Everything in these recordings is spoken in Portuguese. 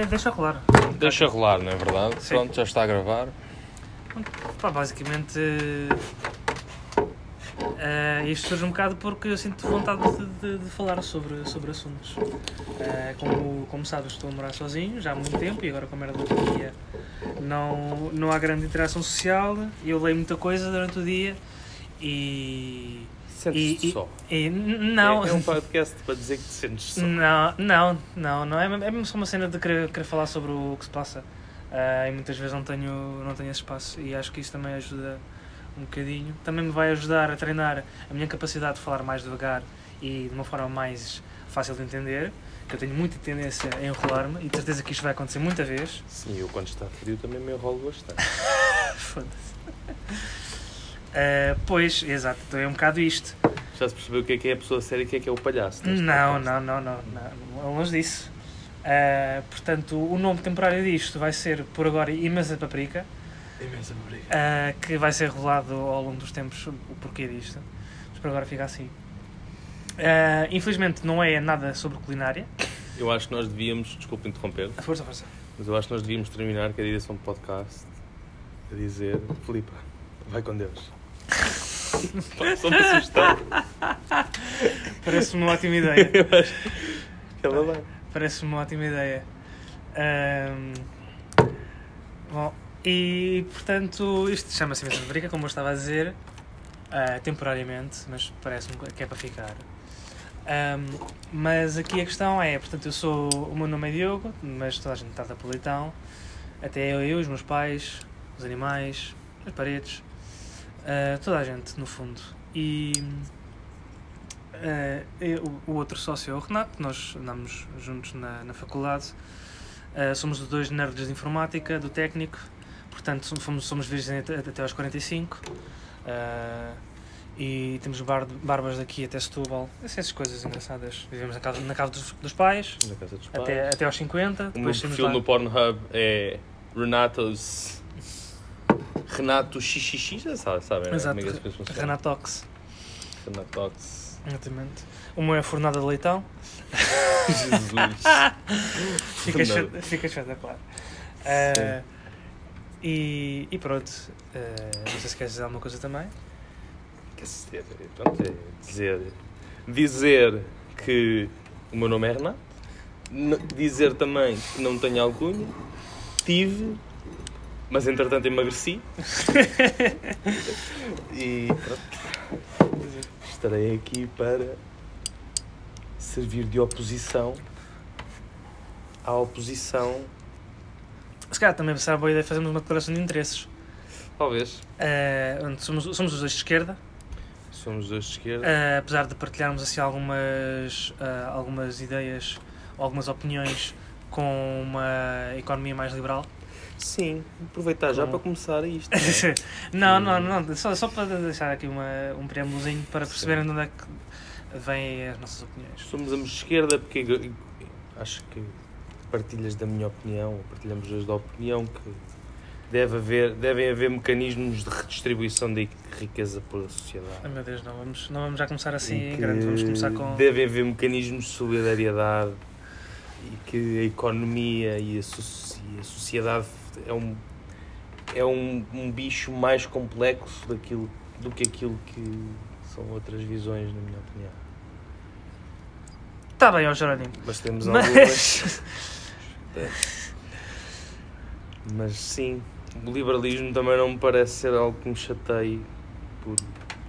De- deixa rolar. Deixa rolar, não é verdade? Sim. Pronto, já está a gravar. Pá, basicamente. eh, isto surge um bocado porque eu sinto vontade de, de- de falar sobre, sobre assuntos. Eh, como, como sabes, estou a morar sozinho já há muito tempo e agora, com a merda da pandemia, não, não há grande interação social. Eu leio muita coisa durante o dia e. Sentes-te só. e não. É, é um podcast para dizer que te sentes só. Não, não, não, não. É, mesmo- é mesmo só uma cena de querer, querer falar sobre o que se passa. Ah, e muitas vezes não tenho, não tenho esse espaço. E acho que isso também ajuda um bocadinho. Também me vai ajudar a treinar a minha capacidade de falar mais devagar e de uma forma mais fácil de entender. Que eu tenho muita tendência a enrolar-me e de certeza que isto vai acontecer muita vez. Sim, eu quando está frio também me enrolo bastante. Foda-se. Ah, pois, exato, então é um bocado isto. Já se percebeu o que é que é a pessoa séria e o que é que é o palhaço? Não, não, não, não, não, longe disso. Ah, portanto, o nome temporário disto vai ser, por agora, Imensa Paprika, Imensa obrigado. ah, que vai ser rolado ao longo dos tempos o porquê disto. Mas por agora fica assim. Infelizmente não é nada sobre culinária. Eu acho que nós devíamos, desculpa interromper, Força, força. mas eu acho que nós devíamos terminar com a direção do podcast a dizer: Filipa, vai com Deus. Só me assustar. Parece-me uma ótima ideia. Eu acho que ela vai. Parece-me uma ótima ideia. Ahm, bom, e portanto, isto chama-se Imensa Paprika, como eu estava a dizer, ah, temporariamente, mas parece-me que é para ficar. Ahm, mas aqui a questão é, portanto, eu sou, o meu nome é Diogo, mas toda a gente trata por Leitão, até eu, eu, os meus pais, os animais, as paredes, ah, toda a gente, no fundo. E ah, eu- o outro sócio é o Renato, nós andamos juntos na, na faculdade, Ah, somos os dois nerds de informática, do técnico, portanto somos- fomos, somos virgens até, até aos 45. Ah, e temos bar- barbas daqui até Setúbal, essas coisas engraçadas. Vivemos na casa, na casa dos, dos pais, Na casa dos pais. até, até aos 50. O meu perfil no Pornhub é Renatos. Renato XXX, já sabe, sabem? né? Exato, Como é que as coisas? Renatox, Renatox. exatamente. O meu é Fornada de Leitão. Jesus. Fica, fica espetacular. Ah, e, e pronto, ah, não sei se queres dizer alguma coisa também. Quer dizer, pronto, é dizer, dizer que o meu nome é Renato, dizer também que não tenho alcunha, tive, mas entretanto emagreci e pronto, estarei aqui para servir de oposição à oposição, Se calhar também será boa ideia fazermos uma declaração de interesses. talvez. Onde somos, somos os dois de esquerda, Somos dois de esquerda. ah, apesar de partilharmos assim algumas, ah, algumas ideias algumas opiniões com uma economia mais liberal. Sim, aproveitar já para começar isto. não, não, não, só, só para deixar aqui uma, um preâmbulozinho para perceberem de onde é que vêm as nossas opiniões. Somos ambos de esquerda porque acho que partilhas da minha opinião, ou partilhamos as da opinião que deve haver, devem haver mecanismos de redistribuição da riqueza pela sociedade. Ai meu Deus, não vamos, não vamos já começar assim grande, vamos começar com. Devem haver mecanismos de solidariedade e que a economia e a, so- e a sociedade é um, é um, um bicho mais complexo daquilo, do que aquilo que são outras visões, na minha opinião. Está bem, ó Jerónimo. Mas temos algumas. Mas. Mas sim, o liberalismo também não me parece ser algo que me chateie por,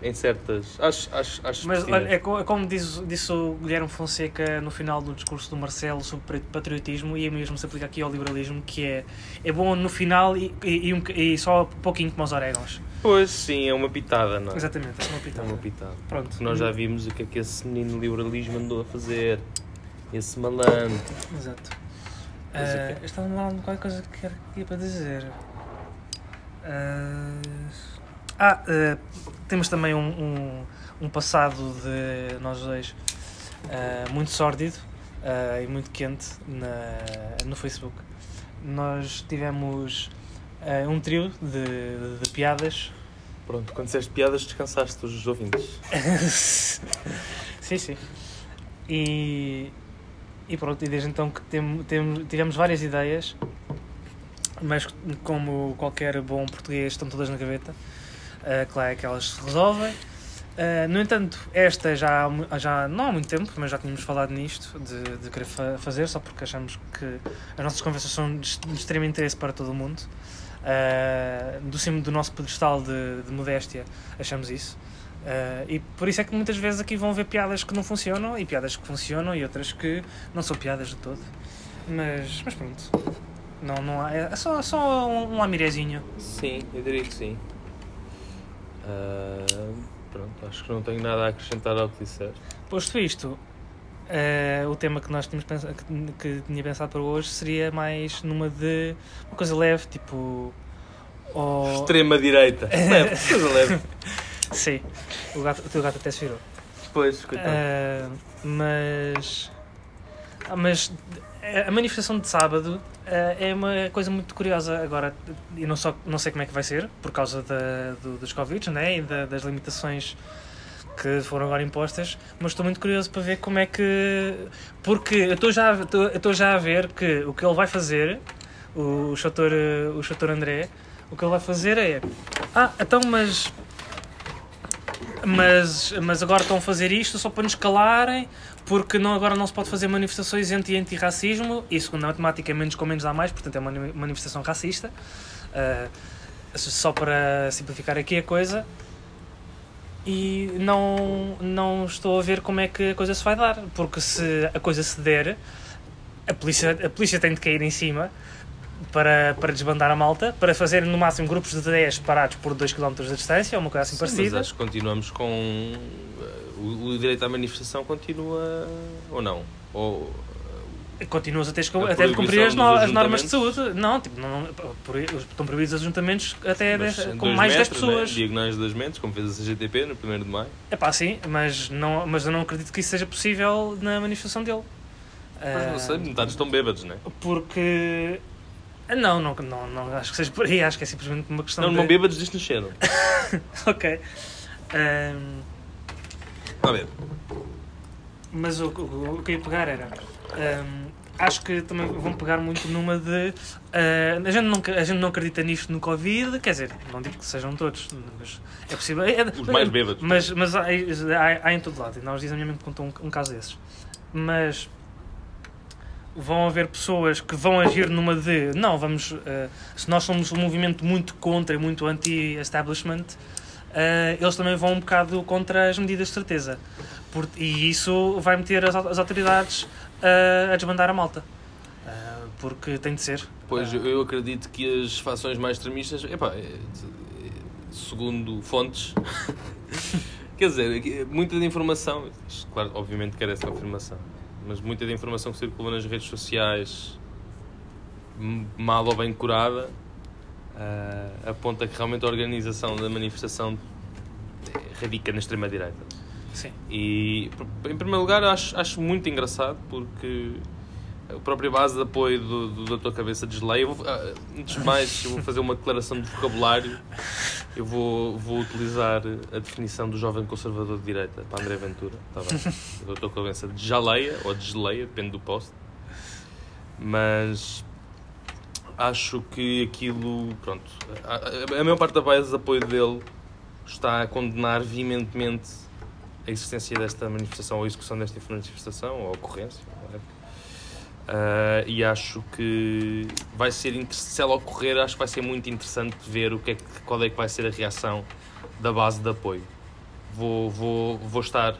em certas. Acho, acho, acho Mas olha, é, é como diz, disse o Guilherme Fonseca no final do discurso do Marcelo sobre patriotismo, e é mesmo se aplica aqui ao liberalismo, que é, é bom no final e, e, e um, e só um pouquinho como os orégãos. Pois sim, é uma pitada, não é? Exatamente, é uma É pitada. uma pitada. Pronto. Nós já vimos o que é que esse menino liberalismo andou a fazer. Esse malandro. Exato. O Ah, quê? eu estava a lembrar de qualquer coisa que era para dizer. Ah, ah, ah, temos também um, um, um passado de nós dois ah, muito sórdido ah, e muito quente na, no Facebook. Nós tivemos ah, um trio de, de- de piadas. Pronto, quando disseste piadas, descansaste os ouvintes. sim, sim. E, E pronto, e desde então que tem, tem, tivemos várias ideias, mas como qualquer bom português estão todas na gaveta, claro é que elas se resolvem. Uh, no entanto, esta já, já não há muito tempo, mas já tínhamos falado nisto, de, de querer fa- fazer, só porque achamos que as nossas conversas são de, extremo interesse para todo o mundo. Uh, do cimo do nosso pedestal de, de modéstia, achamos isso. Uh, e por isso é que muitas vezes aqui vão ver piadas que não funcionam e piadas que funcionam e outras que não são piadas de todo. Mas, mas pronto. Não, não há, é só, só um, um. Sim, eu diria que sim. Ah, pronto, acho que não tenho nada a acrescentar ao que disseste. Posto isto, eh, o tema que nós tínhamos pensado, que, que tinha pensado para hoje seria mais numa de uma coisa leve, tipo. ou- Extrema-direita. Leve, coisa leve. Sim, o, gato, o teu gato até se virou. Pois, coitado. Eh, mas. Ah, Mas a manifestação de sábado eh, é uma coisa muito curiosa. Agora, eu não, só, não sei como é que vai ser, por causa da, do, dos Covid né, e da- das limitações que foram agora impostas, mas estou muito curioso para ver como é que. Porque eu estou já, estou- estou já a ver que o que ele vai fazer, o, o Chator, o Chator André, o que ele vai fazer é. Ah, então, mas. Mas, mas agora estão a fazer isto só para nos calarem, porque não, agora não se pode fazer manifestações anti- anti-racismo, e segundo a matemática, menos com menos dá mais, portanto é uma mani- manifestação racista. Ah, só para simplificar aqui a coisa. E não, não estou a ver como é que a coisa se vai dar, porque se a coisa se der, a polícia, a polícia tem de cair em cima para, para desbandar a malta, para fazer no máximo grupos de 10 parados por 2 km de distância, ou uma coisa assim Sim, mas parecida. acho que continuamos com. eh, O, o direito à manifestação continua. ou não? Ou. Continuas a ter A até de cumprir as, no- as normas de saúde. Não, tipo, não, por- estão proibidos os ajuntamentos até mas em com mais 10 metros, né? pessoas. Diagonais de 2 metros, como fez a CGTP no 1 de maio. É pá, sim, mas, não, mas eu não acredito que isso seja possível na manifestação dele. Mas não Ah, sei, metade estão bêbados, não é? Porque. Não, não, não, não acho que seja por aí, acho que é simplesmente uma questão Não, de. não bêbados disto nasceram. Ok. Ahm, A ver. mas o, o, o que eu ia pegar era. ahm, acho que também vão pegar muito numa de. ah, a, gente não, a gente não acredita nisto no Covid, quer dizer, não digo que sejam todos, mas é possível. é- é- Os mais bêbados. Mas, mas há, há, há em todo lado, e nós dizem a minha mãe que contou um, um caso desses. Mas vão haver pessoas que vão agir numa de não, vamos. eh, se nós somos um movimento muito contra e muito anti-establishment, eh, eles também vão um bocado contra as medidas de certeza. Por- e isso vai meter as, as autoridades eh, a desbandar a malta. Porque tem de ser. Pois, eu- acredito que as fações mais extremistas, epá, é, é, segundo fontes, quer dizer, que muita informação, claro, obviamente quero essa confirmação, mas muita da informação que circula nas redes sociais, mal ou bem curada, ah, aponta que realmente a organização da manifestação radica na extrema-direita. sim. E, em primeiro lugar, acho, acho muito engraçado porque a própria base de apoio do, do Dr. Cabeça desleia. Eu ah, Antes de mais, eu vou fazer uma declaração de vocabulário. Eu vou, vou utilizar a definição do jovem conservador de direita para André Ventura. Está bem? O Dr. Cabeça desaleia ou desleia, depende do posto. Mas acho que aquilo. Pronto. A, a, a maior parte da base de apoio dele está a condenar veementemente a existência desta manifestação ou a execução desta manifestação ou a ocorrência. whatever. Ah, e acho que vai ser se ela ocorrer, acho que vai ser muito interessante ver o que é que, qual é que vai ser a reação da base de apoio. Vou, vou, vou estar,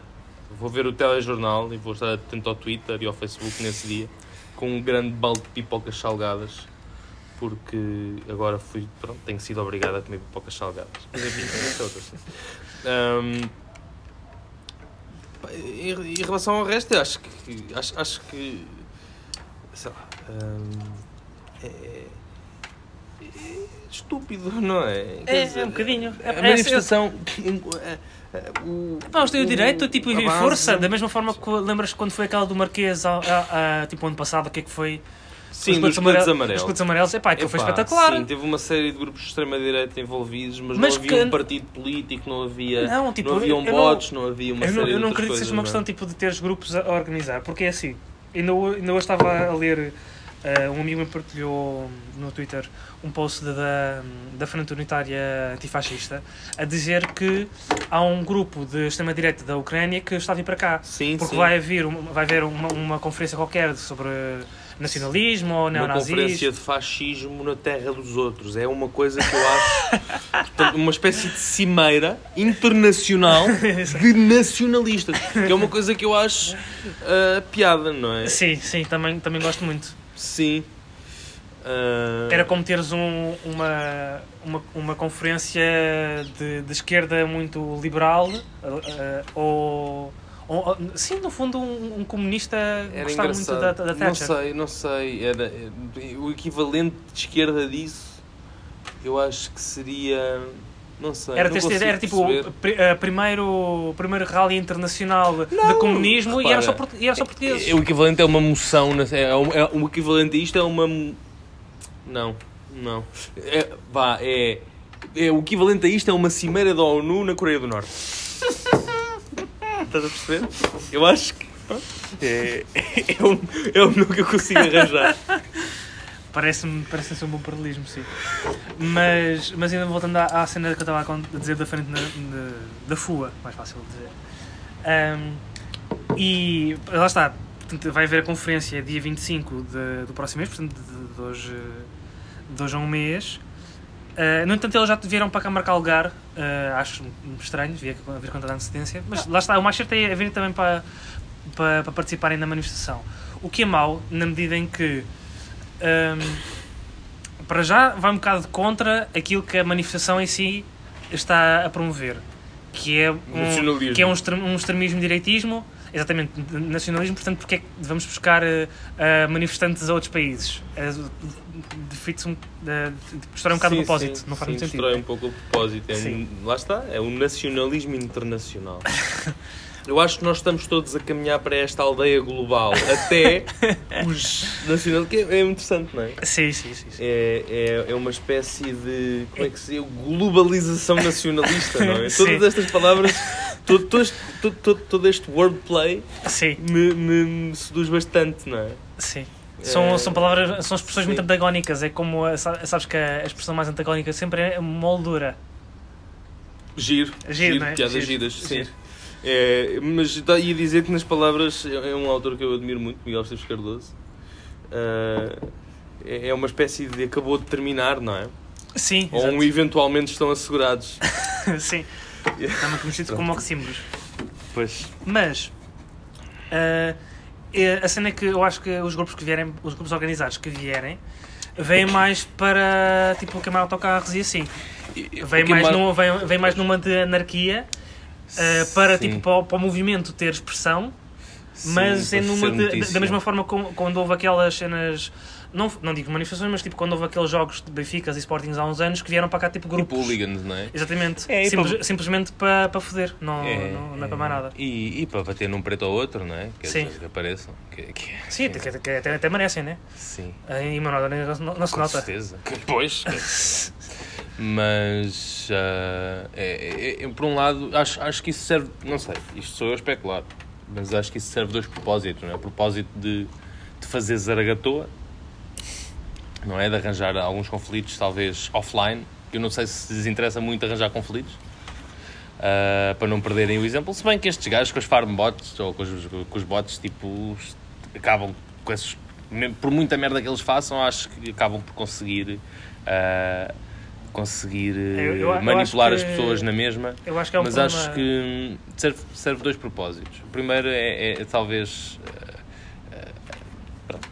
vou ver o telejornal e vou estar atento ao Twitter e ao Facebook nesse dia com um grande balde de pipocas salgadas porque agora fui, pronto, tenho sido obrigado a comer pipocas salgadas. Mas enfim, é outra cena. Ahm, pá, em, relação ao resto, acho que acho, acho que sei lá ahm, é, é estúpido, não é? Quer É, dizer, é um bocadinho. É- A é- manifestação. é- é- o- Não, eles têm o direito, tipo, a e base- força, da mesma forma que lembras quando foi aquela do Marquês, a, a- a- tipo, ano passado, o que é que foi? Sim, Os dos coletes coletes Os amarelos. coletes amarelos, epá, aquilo foi Epá, espetacular. Sim, teve uma série de grupos de extrema-direita envolvidos, mas, Mas não havia que- um partido político, não havia. Não, tipo, não haviam eu não- bots, não, havia uma Eu não, série eu não de outras acredito que seja uma questão não é? tipo, de teres grupos a a organizar, porque é assim. Ainda, ainda hoje estava a ler, eh, um amigo me partilhou no Twitter um post da, da, da Frente Unitária Antifascista a dizer que há um grupo de extrema-direita da Ucrânia que está a vir para cá. Sim, Porque sim. vai haver, uma, vai haver uma, uma conferência qualquer sobre nacionalismo ou uma neonazismo. conferência de fascismo na terra dos outros. É uma coisa que eu acho portanto, uma espécie de cimeira internacional de nacionalistas. Que é uma coisa que eu acho ah, piada, não é? Sim, sim, também, também gosto muito. Sim. Ah, Era como teres um- uma, uma, uma conferência de, de esquerda muito liberal eh, ou, ou- Sim, no fundo, um, um comunista Era gostava muito engraçado. da, da não Thatcher. sei, não sei. Era, eh, o equivalente de esquerda disso, eu acho que seria. Não sei. Era, não era tipo o pri- primeiro, primeiro rally internacional de Não, comunismo e, era só, repara, e era só portugueses. É, o equivalente é uma moção. É, um- é, o equivalente a isto é uma. Não, não. É, vá, é, é. O equivalente a isto é uma cimeira da ONU na Coreia do Norte. Estás a perceber? Eu acho que. É, é, o, é o melhor que eu consigo arranjar. Parece-me parece ser um bom paralelismo, sim. Mas, mas ainda voltando à, à cena que eu estava a dizer da frente na- na- da FUA, mais fácil de dizer. Ahm, e lá está, portanto, vai haver a conferência dia 25 de, do próximo mês, portanto, de, de hoje, de hoje a um mês. Ah, no entanto, eles já vieram para cá marcar lugar, ah, acho estranho, devia haver com tanta antecedência, mas lá está, o mais certo é virem também para, para, para participarem da manifestação. O que é mau, na medida em que Hum, para já vai um bocado contra aquilo que a manifestação em si está a promover, que é um, que é um, um extremismo direitismo, exatamente, nacionalismo, portanto, porque é que vamos buscar eh, eh, manifestantes a outros países? Defeite-se um, eh, destrói um bocado o propósito, sim, não faz sim, muito sentido. destrói um pouco o propósito. É um, lá está, é um nacionalismo internacional. Eu acho que nós estamos todos a caminhar para esta aldeia global, até os nacionalistas. que É, é interessante, não é? Sim, sim, sim. sim. É, é, é uma espécie de. Como é que se diz? Globalização nacionalista, não é? Sim. Todas estas palavras, todo, todo, este, todo, todo, todo este wordplay Sim, me, me, me seduz bastante, não é? sim. São, É, são palavras, são expressões muito sim. antagónicas. É como, sabes que a expressão mais antagónica sempre é moldura. Giro, Giro, giro, é? piadas Giro, giras, sim. giro. É, mas tá- ia dizer que nas palavras é é um autor que eu admiro muito, Miguel Esteves Cardoso. Ah, é uma espécie de acabou de terminar, não é? Sim, Ou um eventualmente estão assegurados. Sim. Também conhecido como oxímoros. Pois. Mas é- a cena é que eu acho que os grupos que vierem, os grupos organizados que vierem, vêm mais para tipo queimar autocarros e assim. Vêm mais, num, vêm, vêm mais numa de anarquia ah, para, Sim. tipo, para, o, para o movimento ter expressão, mas Sim, é para numa de- da mesma forma como, quando houve aquelas cenas. Não, não digo manifestações, mas tipo quando houve aqueles jogos de Benficas e Sportings há uns anos que vieram para cá tipo Tipo grupos. hooligans, não é? Exatamente. É, e Simples- para- Simplesmente para, para foder, não, É, não, não é para mais nada. E, e para bater num preto ou outro, não é? Quer Sim. que apareçam. Que, que, Sim, até, até, até, até merecem, né? Sim. Em Manuel não, não se Com nota. certeza. Pois. Mas, ah, é, é- por um lado, acho, acho que isso serve, não sei, isto sou eu a especular, mas acho que isso serve dois propósitos, não é? O propósito de, de fazer zaragatoa, não é? De arranjar alguns conflitos, talvez offline, eu não sei se lhes interessa muito arranjar conflitos, ah, para não perderem o exemplo, se bem que estes gajos com os farm bots, ou com os, com os bots, tipo, acabam com esses, por muita merda que eles façam, acho que acabam por conseguir... ah, conseguir eh, Eu- eu- eu manipular acho as que- pessoas na mesma Eu acho que é um mas problema... acho que serve, serve dois propósitos. O primeiro é, é, talvez eh, eh, pronto,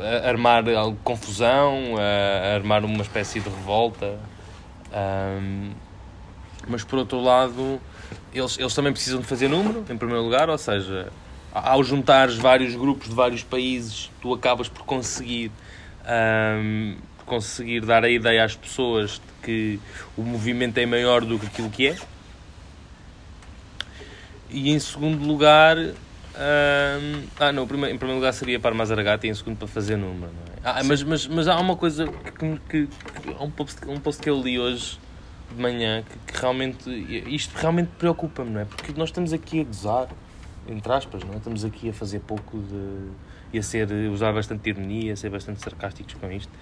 eh, armar confusão, eh, armar uma espécie de revolta. Ahm, mas por outro lado, eles, eles também precisam de fazer número, em primeiro lugar, ou seja, ao juntares vários grupos de vários países, tu acabas por conseguir por conseguir dar a ideia às pessoas de que o movimento é maior do que aquilo que é. E em segundo lugar, ahm, ah não, em primeiro lugar seria para Mazaragata e em segundo para fazer número. É? ah, mas, mas, mas há uma coisa que, que, que há um post, um post que eu li hoje de manhã que, que realmente isto realmente preocupa-me, não é? Porque nós estamos aqui a gozar entre aspas, não é? Estamos aqui a fazer pouco de. e a ser, usar bastante ironia, a ser bastante sarcásticos com isto.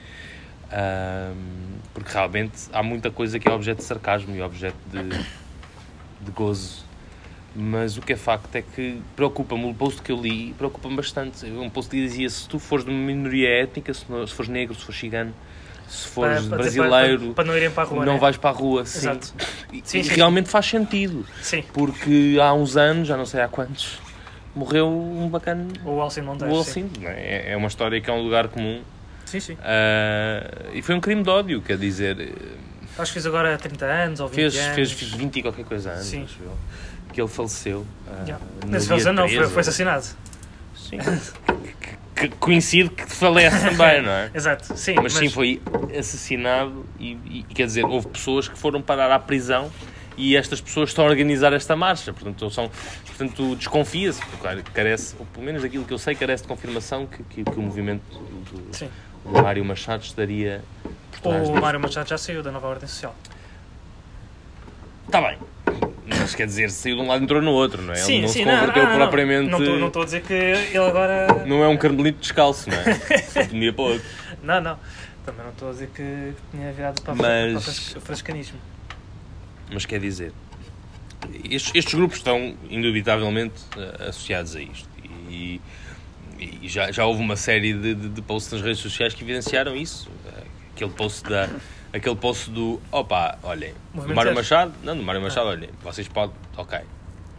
Ahm, porque realmente há muita coisa que é objeto de sarcasmo e objeto de, de gozo. Mas o que é facto é que preocupa-me, o post que eu li preocupa-me bastante. Um post que dizia: se tu fores de uma minoria étnica, se, não- se fores negro, se fores cigano, se fores Para- para brasileiro, Para, para não irem para a rua, não né? vais para a rua. Sim. Exato. E, Sim, e sim. realmente faz sentido. Sim, Porque há uns anos, já não sei há quantos, morreu um bacana. o Alcim Monteiro. O não é? É- é uma história que é um lugar comum. Sim, sim. Ah, e foi um crime de ódio, quer dizer, eh, Acho que fiz agora 30 anos ou 20 fez, anos. fez, fez 20 e qualquer coisa anos, Sim. acho eu, que ele faleceu. ah, Yeah. Nesse faleceu não, foi, 13, foi assassinado. Sim. que, que coincide que falece também, não é? Exato, sim. Mas, sim, foi assassinado e, e, quer dizer, houve pessoas que foram parar à prisão e estas pessoas estão a organizar esta marcha. Portanto, são, portanto desconfia-se, carece, ou pelo menos daquilo que eu sei, carece de confirmação que, que, que o movimento do, Sim. Do Mário Machado estaria por trás O disto. Mário Machado já saiu da nova ordem social. Está bem. Mas quer dizer, saiu de um lado e entrou no outro, não é? Ele sim, não sim, se converteu propriamente. Não estou- não estou a dizer que ele agora. Não é um carmelito descalço, não é? De um dia para o outro. Não, não. Também não estou a dizer que tinha virado para, Mas- para o frascanismo. Mas quer dizer, estes, estes grupos estão indubitavelmente eh, associados a isto. E, e já, já houve uma série de, de, de posts nas redes sociais que evidenciaram isso. Aquele post, da, aquele post do opa, olhem, do Mário. Machado, não, do Mário Machado, olhem, vocês podem, ok.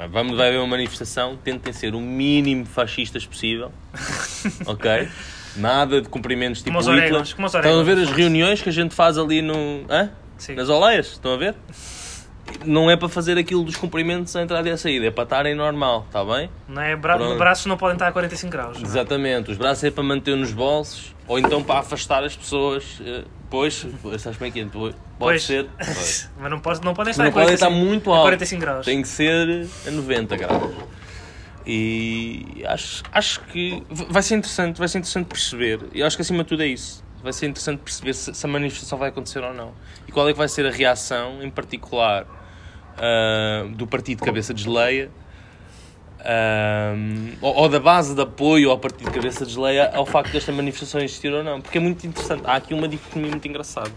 Vamos, vai haver uma manifestação, tentem ser o mínimo fascistas possível, ok? Nada de cumprimentos tipo Como os orégãos, Estão a ver as reuniões que a gente faz ali no. Hã? Sim. Nas oleias, estão a ver? Não é para fazer aquilo dos cumprimentos à entrada e à saída, é para estarem normal, está bem? Não é bra Pronto. braços não podem estar a 45 graus. é? Exatamente, os braços é para manter nos bolsos ou então para afastar as pessoas. eh, Pois, pois, sabes como é que é? Pode Pois. ser. Pois. Mas não, pode, não podem estar Não a podem 45, estar muito alto. 45 graus. Tem que ser a 90 graus. E acho, acho que vai ser interessante, vai ser interessante perceber. E acho que acima de tudo é isso. Vai ser interessante perceber se, se a manifestação vai acontecer ou não. E qual é que vai ser a reação, em particular, ah, do partido Cabeça de Geleia, ah, ou, ou da base de apoio ao partido Cabeça de Geleia ao facto desta manifestação existir ou não. Porque é muito interessante. Há aqui uma dicotomia muito engraçada.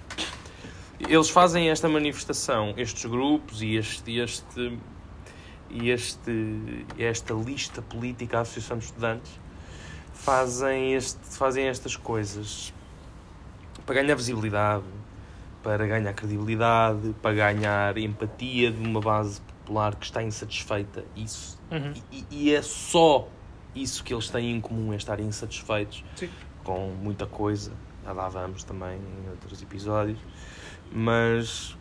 Eles fazem esta manifestação, estes grupos e este, este, este, esta lista política, a Associação de Estudantes, fazem, este, fazem estas coisas para ganhar visibilidade, para ganhar credibilidade, para ganhar empatia de uma base popular que está insatisfeita. Isso. Uhum. E, e é só isso que eles têm em comum, é estarem insatisfeitos Sim. com muita coisa. Já lá vamos também em outros episódios. Mas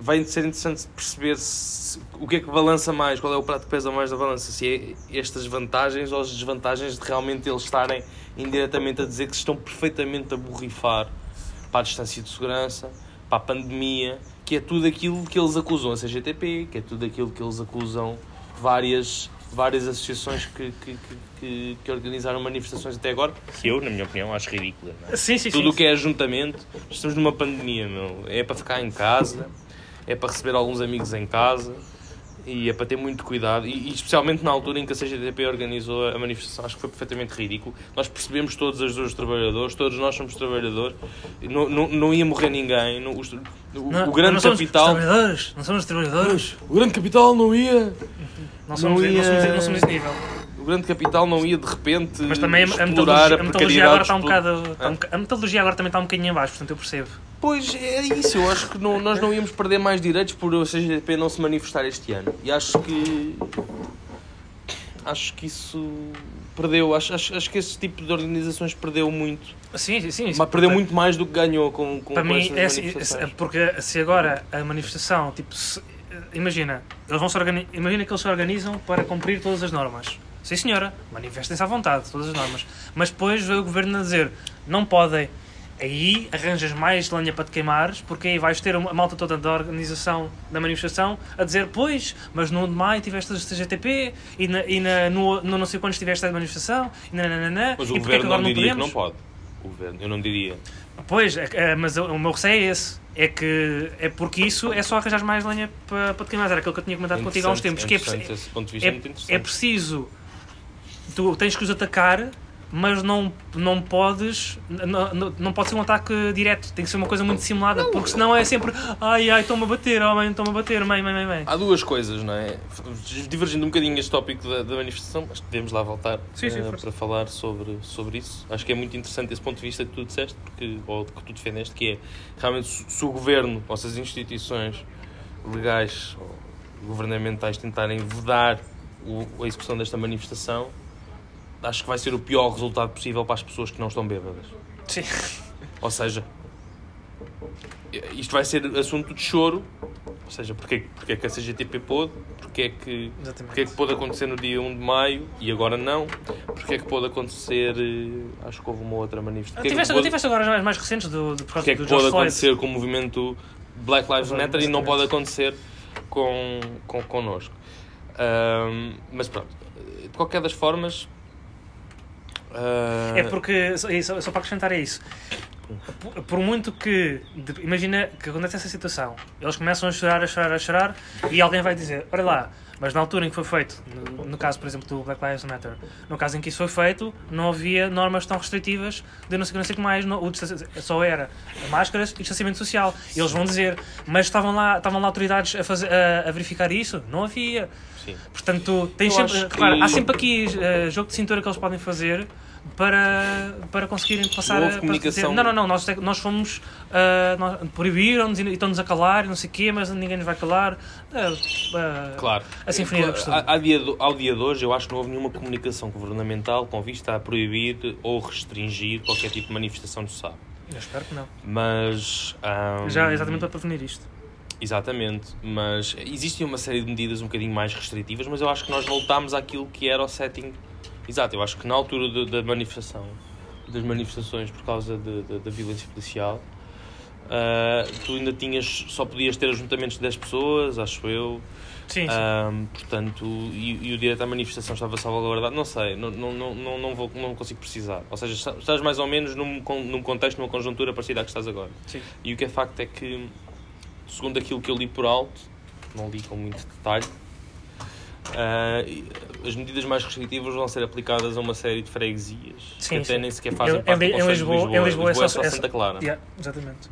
vai ser interessante perceber se, o que é que balança mais, qual é o prato que pesa mais da balança, se é estas vantagens ou as desvantagens de realmente eles estarem indiretamente a dizer que se estão perfeitamente a borrifar para a distância de segurança, para a pandemia, que é tudo aquilo que eles acusam a CGTP, que é tudo aquilo que eles acusam várias, várias associações que, que, que, que, organizaram manifestações até agora, que eu, na minha opinião, acho ridículas. não é? Sim, sim, Tudo o que é ajuntamento, estamos numa pandemia, meu. É para ficar em casa, é para receber alguns amigos em casa e é para ter muito cuidado. E, e especialmente na altura em que a CGTP organizou a manifestação, acho que foi perfeitamente ridículo. Nós percebemos todas as dores dos trabalhadores, todos nós somos trabalhadores, não, não, não ia morrer ninguém. Não, os- o, Não, o grande não somos capital. Os trabalhadores, não somos os trabalhadores. O grande capital não ia. Não somos, Não não, ia- somos, não somos esse nível. O grande capital não ia de repente Mas também a, a metodologia, a metodologia agora está um bocado. está um a metodologia agora também está um bocadinho em baixo, portanto eu percebo. Pois é isso, eu acho que não- nós não íamos perder mais direitos por a CGTP não se manifestar este ano. E acho que. Acho que isso perdeu. Acho, acho, acho que esse tipo de organizações perdeu muito. Sim, sim, sim. Mas perdeu muito mais do que ganhou com, com, Para com mim, é assim, é- porque se agora a manifestação, tipo, se- imagina, eles vão se organi- imagina que eles se organizam para cumprir todas as normas. Sim, senhora, manifestem-se à vontade, todas as normas. Mas depois o governo a dizer, não podem. Aí arranjas mais lenha para te queimares, porque aí vais ter a malta toda da organização da manifestação a dizer, pois, mas no 1 de maio tiveste a CGTP e, na, e na, no, no não sei quando tiveste a manifestação, e nananana, Mas e o porque é governo agora não diria que não pode. o governo. Eu não diria. Pois, é, é, mas o, meu receio é esse. É que é porque isso é só arranjar mais lenha para, para te queimar. Era aquilo que eu tinha comentado contigo há uns tempos. Que é, é, é preciso. Tu tens que os atacar, mas não, não podes. Não, não, não pode ser um ataque direto. Tem que ser uma coisa muito simulada. Porque senão é sempre. Ai ai, estão-me a bater, oh mãe, estão-me a bater, mãe, mãe, mãe, mãe. Há duas coisas, não é? Divergindo um bocadinho este tópico da, da manifestação, mas devemos lá voltar Sim, sim, força. para falar sobre, sobre isso. Acho que é muito interessante esse ponto de vista que tu disseste, porque, ou que tu defendeste, que é realmente se, o governo ou se as instituições legais ou governamentais tentarem vedar o- a execução desta manifestação, acho que vai ser o pior resultado possível para as pessoas que não estão bêbadas. Sim. Ou seja, isto vai ser assunto de choro. Ou seja, porque, porque é que a CGTP pôde, porque é que, Exatamente. porque é que pôde acontecer no dia 1 de maio e agora não, porque é que pôde acontecer, eh, acho que houve uma outra manifestação. Porque é que Tiveste, pôde- tiveste agora as mais recentes do, do, por causa porque é que Floyd. acontecer com o movimento Black Lives. Matter e não pode acontecer com, com, connosco. Ahm, mas pronto, de qualquer das formas. Ah, É porque, só, para acrescentar é isso. Por, por muito que, de- imagina que acontece essa situação, eles começam a chorar, a chorar, a chorar, e alguém vai dizer: Olha lá, mas na altura em que foi feito, no, no caso, por exemplo, do Black Lives Matter, no caso em que isso foi feito, não havia normas tão restritivas de não sei, o que, não sei o que mais, não- o só era máscaras e distanciamento social. E eles vão dizer: Mas estavam lá, estavam lá autoridades a, fazer, a, a verificar isso? Não havia. sim. Portanto, tens sempre, repara, que- há sempre aqui eh, jogo de cintura que eles podem fazer para, para conseguirem passar Houve a comunicação- dizer, não, não, não, nós, nós fomos nós- proibiram-nos e estão-nos a calar e não sei o quê, mas ninguém nos vai calar. Ah, ah, Claro. A sinfonia do costume. Ao dia, ao dia de hoje, eu acho que não houve nenhuma comunicação governamental com vista a proibir ou restringir qualquer tipo de manifestação do sábado. Eu espero que não. Mas. ahm, Já exatamente para prevenir isto. Exatamente, mas existem uma série de medidas um bocadinho mais restritivas, mas eu acho que nós voltámos àquilo que era o setting. Exato, eu acho que na altura de- da manifestação, das manifestações por causa de- de- da violência policial, ah, tu ainda tinhas, só podias ter ajuntamentos de 10 pessoas, acho eu. Sim, sim. Ahm, portanto, e, e o direito à manifestação estava salvaguardado, não sei, não, não, não, não, vou, não consigo precisar. Ou seja, está- estás mais ou menos num, num contexto, numa conjuntura parecida à que estás agora. sim. E o que é facto é que, segundo aquilo que eu li por alto, não li com muito detalhe, e as medidas mais restritivas vão ser aplicadas a uma série de freguesias Sim, que até sim. nem sequer fazem Em- parte em do Conselho Lisboa- de em Lisboa. Lisboa é só- só é- Santa Clara. Yeah, exatamente.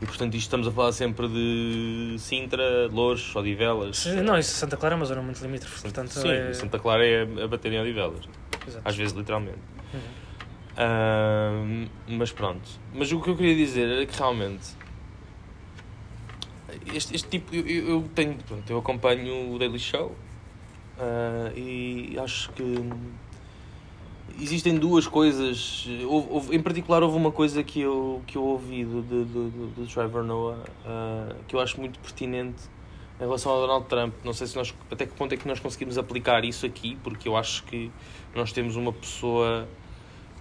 E portanto isto estamos a falar sempre de Sintra, Louros, Odivelas. Não, isso Santa Clara é uma zona muito limítrofe, portanto Sim, é... Santa Clara é a bater em Odivelas. Exato. Às vezes, literalmente. Uhum. Mas pronto. Mas o que eu queria dizer era que realmente este, este tipo eu, eu eu tenho pronto, eu acompanho o Daily Show ah, e acho que existem duas coisas. Houve- houve- em particular houve uma coisa que eu, que eu ouvi do, do, do, do- Trevor Noah ah, que eu acho muito pertinente em relação ao Donald Trump. Não sei se nós até que ponto é que nós conseguimos aplicar isso aqui porque eu acho que nós temos uma pessoa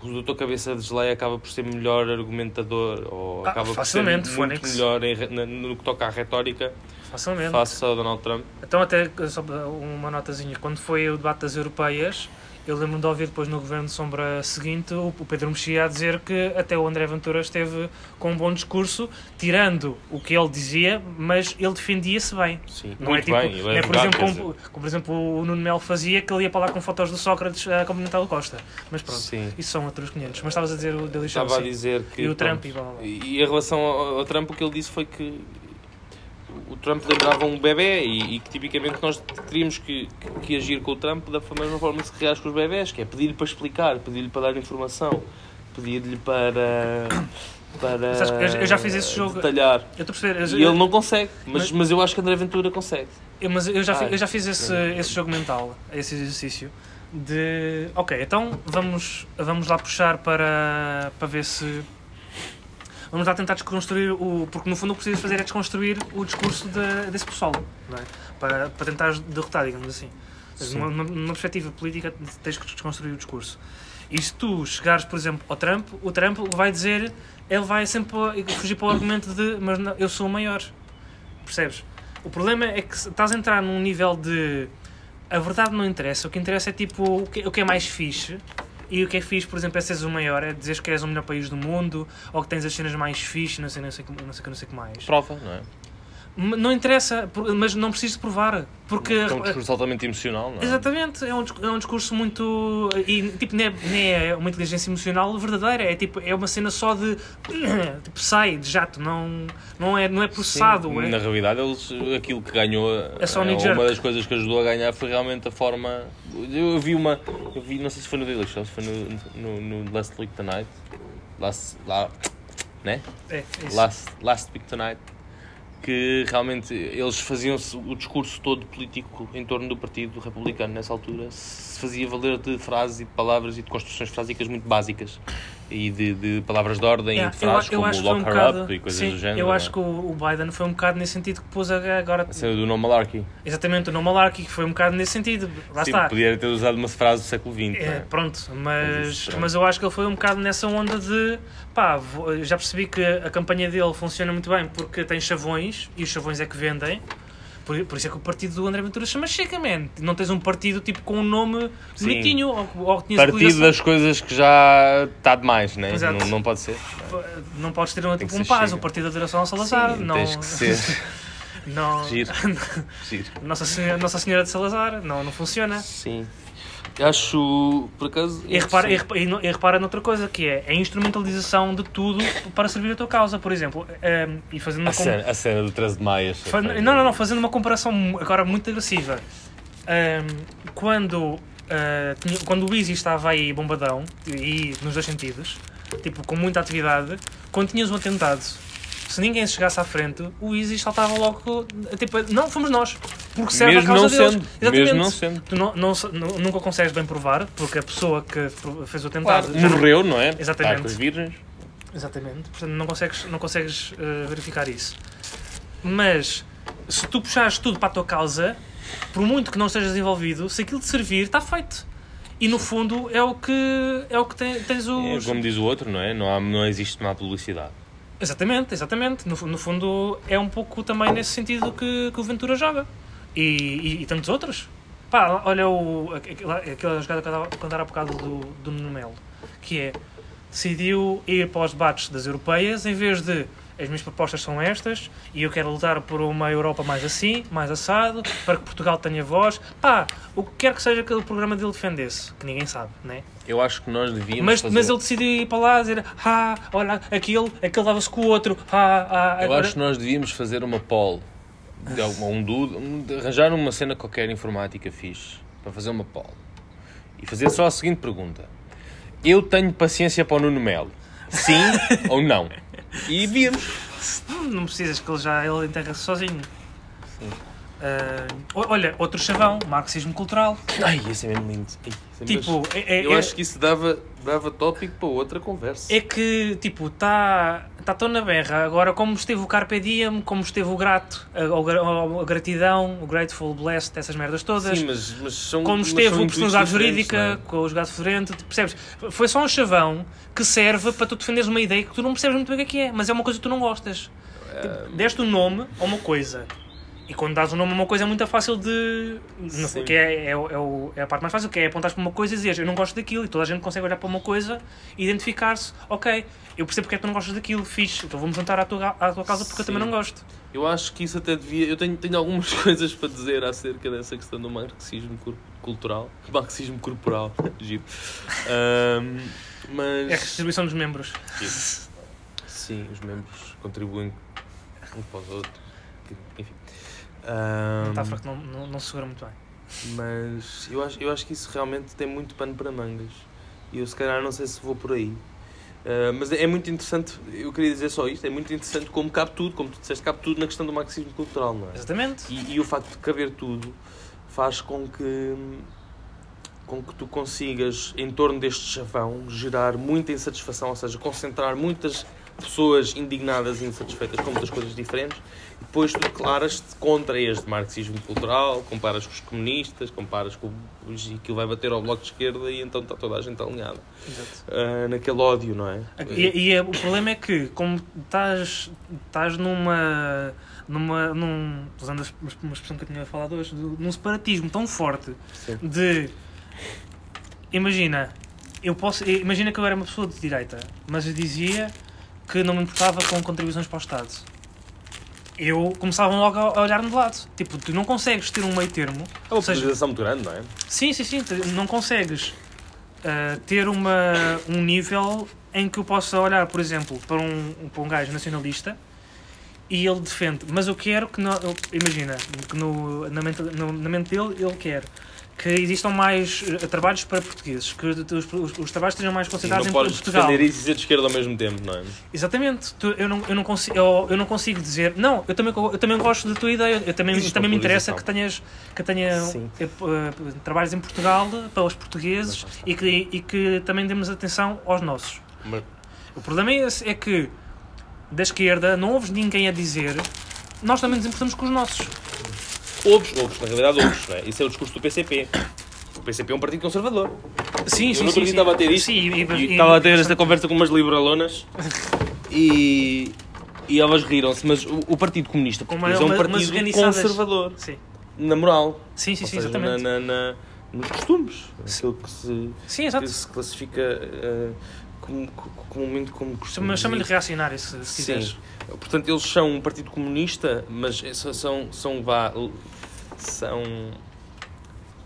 o Dr. Cabeça de Geleia acaba por ser melhor argumentador ou Ah, acaba por ser muito melhor em no que toca à retórica Facilmente. face ao Donald Trump. Então, até só uma notazinha. Quando foi o debate das europeias, eu lembro-me de ouvir depois no Governo de Sombra seguinte o Pedro Mexia a dizer que até o André Ventura esteve com um bom discurso, tirando o que ele dizia, mas ele defendia-se bem. Sim, Não é tipo, bem. ele não é, por exemplo, como, como, por exemplo o Nuno Melo fazia, que ele ia para lá com fotos do Sócrates a cumprimentar o Costa. Mas pronto, Sim. isso são outros 500. Mas estavas a dizer o Show, Estava a dizer que. E o pronto, Trump e blá blá blá. E em relação ao, ao Trump, o que ele disse foi que o Trump lembrava um bebê e, e que tipicamente nós teríamos que, que, que agir com o Trump da mesma forma que se reage com os bebés, que é pedir-lhe para explicar, pedir-lhe para dar informação, pedir-lhe para. para Sabes eu- já fiz esse jogo. detalhar. Eu estou a perceber. eu- E ele não consegue, mas, Mas- mas eu acho que André Ventura consegue. Eu, mas eu já, fi- Ai. eu já fiz esse, esse jogo mental, esse exercício de. Ok, então vamos, vamos lá puxar para, para ver se. Vamos lá tentar desconstruir o. Porque no fundo o que precisas fazer é desconstruir o discurso de- desse pessoal, é? Para, para tentar derrotar, digamos assim. Sim. Numa, numa- perspectiva política tens que desconstruir o discurso. E se tu chegares, por exemplo, ao Trump, o Trump vai dizer. Ele vai sempre fugir para o argumento de. Mas não, eu sou o maior. Percebes? O problema é que estás a entrar num nível de. A verdade não interessa, o que interessa é tipo o que, o que é mais fixe E o que é fixe, por exemplo, é seres o maior, é dizeres que és o melhor país do mundo, ou que tens as cenas mais fixe, não sei, não sei, não sei, não sei, não sei o que mais. Prova, não é? Não interessa, mas não preciso provar. Porque. É um discurso altamente emocional, não é? Exatamente, é um, é um discurso muito. E tipo, nem é, nem é uma inteligência emocional verdadeira, é tipo, é uma cena só de. Tipo, sai de jato, não, não, é, não é processado. Sim, é- Na realidade, eles, aquilo que ganhou, É só jerk. uma das coisas que ajudou a ganhar foi realmente a forma. Eu vi uma, eu vi, não sei se foi no Daily Show, se foi no, no, no Last Week Tonight, Last, lá, né? é, é isso. Last, Last Week Tonight, que realmente eles faziam o discurso todo político em torno do Partido Republicano nessa altura fazia valer de frases e de palavras e de construções frásicas muito básicas e de, de palavras de ordem É, e de frases como que foi lock her bocado- up e coisas sim, do género. Eu não é? acho que o Biden foi um bocado nesse sentido que pôs agora. A cena do No Malarkey. Exatamente, o No Malarkey, que foi um bocado nesse sentido. Lá Sim, está. podia ter usado uma frase do século XX. É, é? pronto, Mas mas, mas eu acho que ele foi um bocado nessa onda de pá, já percebi que a campanha dele funciona muito bem porque tem chavões e os chavões é que vendem. Por, por isso é que o partido do André Ventura chama Chega, man. Não tens um partido tipo com um nome Sim. bonitinho ou, ou que Partido das coisas que já está demais, né? Exato. não, não pode ser. Não podes ter um, tipo um paz, o partido da Direção Salazar. Sim, não, tens que ser não, giro. giro. Nossa Senhora, Nossa Senhora de Salazar, não, não funciona. Sim. Acho, por acaso... E repara, e, repara, e no- e repara noutra coisa, que é a instrumentalização de tudo para servir a tua causa, por exemplo. ehm, e fazendo uma A com- cena, a cena do 13 de Maio. Não, não, não, fazendo uma comparação agora muito agressiva. Ehm, quando, ah, tinha- quando o Easy estava aí bombadão, e nos dois sentidos, tipo, com muita atividade, quando tinhas um atentado, se ninguém se chegasse à frente, o Easy saltava logo, tipo, não, fomos nós, porque serve Mesmo a causa não deles. sendo. Exatamente. Mesmo não sendo. Tu não, não, nu- nunca consegues bem provar, porque a pessoa que fez o atentado... já não- Morreu, não é? Exatamente. Está com as virgens. Exatamente, portanto não consegues, não consegues eh, verificar isso. Mas se tu puxares tudo para a tua causa, por muito que não estejas envolvido, se aquilo te servir, está feito. E no fundo é o que, é o que tens É, os. como diz o outro, não é? Não, há, não existe má publicidade. Exatamente, exatamente. No, no fundo é um pouco também nesse sentido que, que o Ventura joga. E, e, e tantos outros. Pá, olha o, aquela, aquela jogada que eu estava a bocado do, do Nuno Melo, que é decidiu ir para os debates das europeias em vez de as minhas propostas são estas e eu quero lutar por uma Europa mais assim, mais assado, para que Portugal tenha voz. Pá, o que quer que seja que o programa dele defendesse, que ninguém sabe, né? Eu acho que nós devíamos Mas, fazer... mas ele decidiu ir para lá dizer ah, olha, aquele, aquele dava-se com o outro, ah, ah, Eu acho que nós devíamos fazer uma poll. De alguma- um dude, um- arranjar uma cena qualquer informática fixe para fazer uma poll. E fazer só a seguinte pergunta. Eu tenho paciência para o Nuno Melo? Sim ou não? E vimos. Não precisas que ele já ele enterra-se sozinho. Ah, o- olha, outro chavão, marxismo cultural. Ai, esse é mesmo lindo. Ai, é Tipo, é, é- eu é- acho que isso dava, dava tópico para outra conversa. é que, tipo, está tá tão na berra. Agora, como esteve o Carpe Diem, como esteve o grato, a, gra- a gratidão, o grateful, blessed, essas merdas todas. Sim, mas, mas são como mas esteve são o personalidade jurídica, é? com o jogado federente, tu percebes? Foi só um chavão que serve para tu defenderes uma ideia que tu não percebes muito bem o que é que é, mas é uma coisa que tu não gostas. Tipo, deste o nome a uma coisa. E quando dás o nome a uma coisa é muito fácil de. não sei, Sim. que é, é, é, o- é a parte mais fácil, que é apontar para uma coisa e dizer eu não gosto daquilo. E toda a gente consegue olhar para uma coisa e identificar-se. Ok, eu percebo porque é que tu não gostas daquilo, fixe. Então vou-me juntar à tua, à tua causa porque eu também Sim. não gosto. Eu acho que isso até devia. Eu tenho, tenho algumas coisas para dizer acerca dessa questão do marxismo cultural. Marxismo corporal. Giro. Ahm, mas. É a distribuição dos membros. Giro. Sim, os membros contribuem um para os outros. Enfim. Uma metáfora que não, não, não se segura muito bem. mas eu acho, eu acho que isso realmente tem muito pano para mangas. E eu se calhar não sei se vou por aí. Ah, mas é muito interessante, eu queria dizer só isto, é muito interessante como cabe tudo, como tu disseste, cabe tudo na questão do marxismo cultural, não é? Exatamente. E, e o facto de caber tudo faz com que com que tu consigas, em torno deste chavão, gerar muita insatisfação, ou seja, concentrar muitas pessoas indignadas e insatisfeitas com muitas coisas diferentes, depois tu declaras-te contra este marxismo cultural, comparas com os comunistas, comparas com os, e aquilo vai bater ao bloco de esquerda e então está toda a gente alinhada ah, naquele ódio, não é? E, e é- o problema é que, como estás, estás numa. numa num, usando uma expressão que eu tinha falado hoje, num separatismo tão forte Sim. de. Imagina, eu posso. Imagina que eu era uma pessoa de direita, mas eu dizia que não me importava com contribuições para o Estado. Eu começava logo a olhar-me de lado. Tipo, tu não consegues ter um meio termo. É uma polarização muito grande, não é? Sim, sim, sim. Não consegues ah, ter uma, um nível em que eu possa olhar, por exemplo, para um, para um gajo nacionalista e ele defende. Mas eu quero que. Não, eu- imagina, que no, na, mente, no- na mente dele ele quer que existam mais eh, trabalhos para portugueses, que os, os- os trabalhos estejam mais concentrados não em podes Portugal. defender isso e ser de esquerda ao mesmo tempo, não é? Exatamente. Tu- eu, não, eu, não consigo, eu, eu não consigo dizer. Não, eu também, eu também gosto da tua ideia. Eu também, também me interessa que tenhas que tenha Sim. eh, eh, trabalhos em Portugal para os portugueses e que, e que também demos atenção aos nossos. Mas- O problema é esse, é que da esquerda não ouves ninguém a dizer nós também nos importamos com os nossos. Ouves, ouves, na realidade ouves, não é? Isso é o discurso do PCP. O PCP é um partido conservador. Sim, Eu sim, no outro sim. dia sim. estava a ter isto Sim, e, E estava a ter esta conversa com umas liberalonas e, e elas riram-se, mas o, o Partido Comunista Português é um partido conservador, Sim, na moral. sim, sim, sim seja, exatamente. Na, na- na- nos costumes. Aquilo que se, Sim, exato. que se classifica eh, como, comumente como costumes. Chama-lhe reacionário, se, se Sim. quiseres. Portanto, eles são um partido comunista, mas são, são, vá, são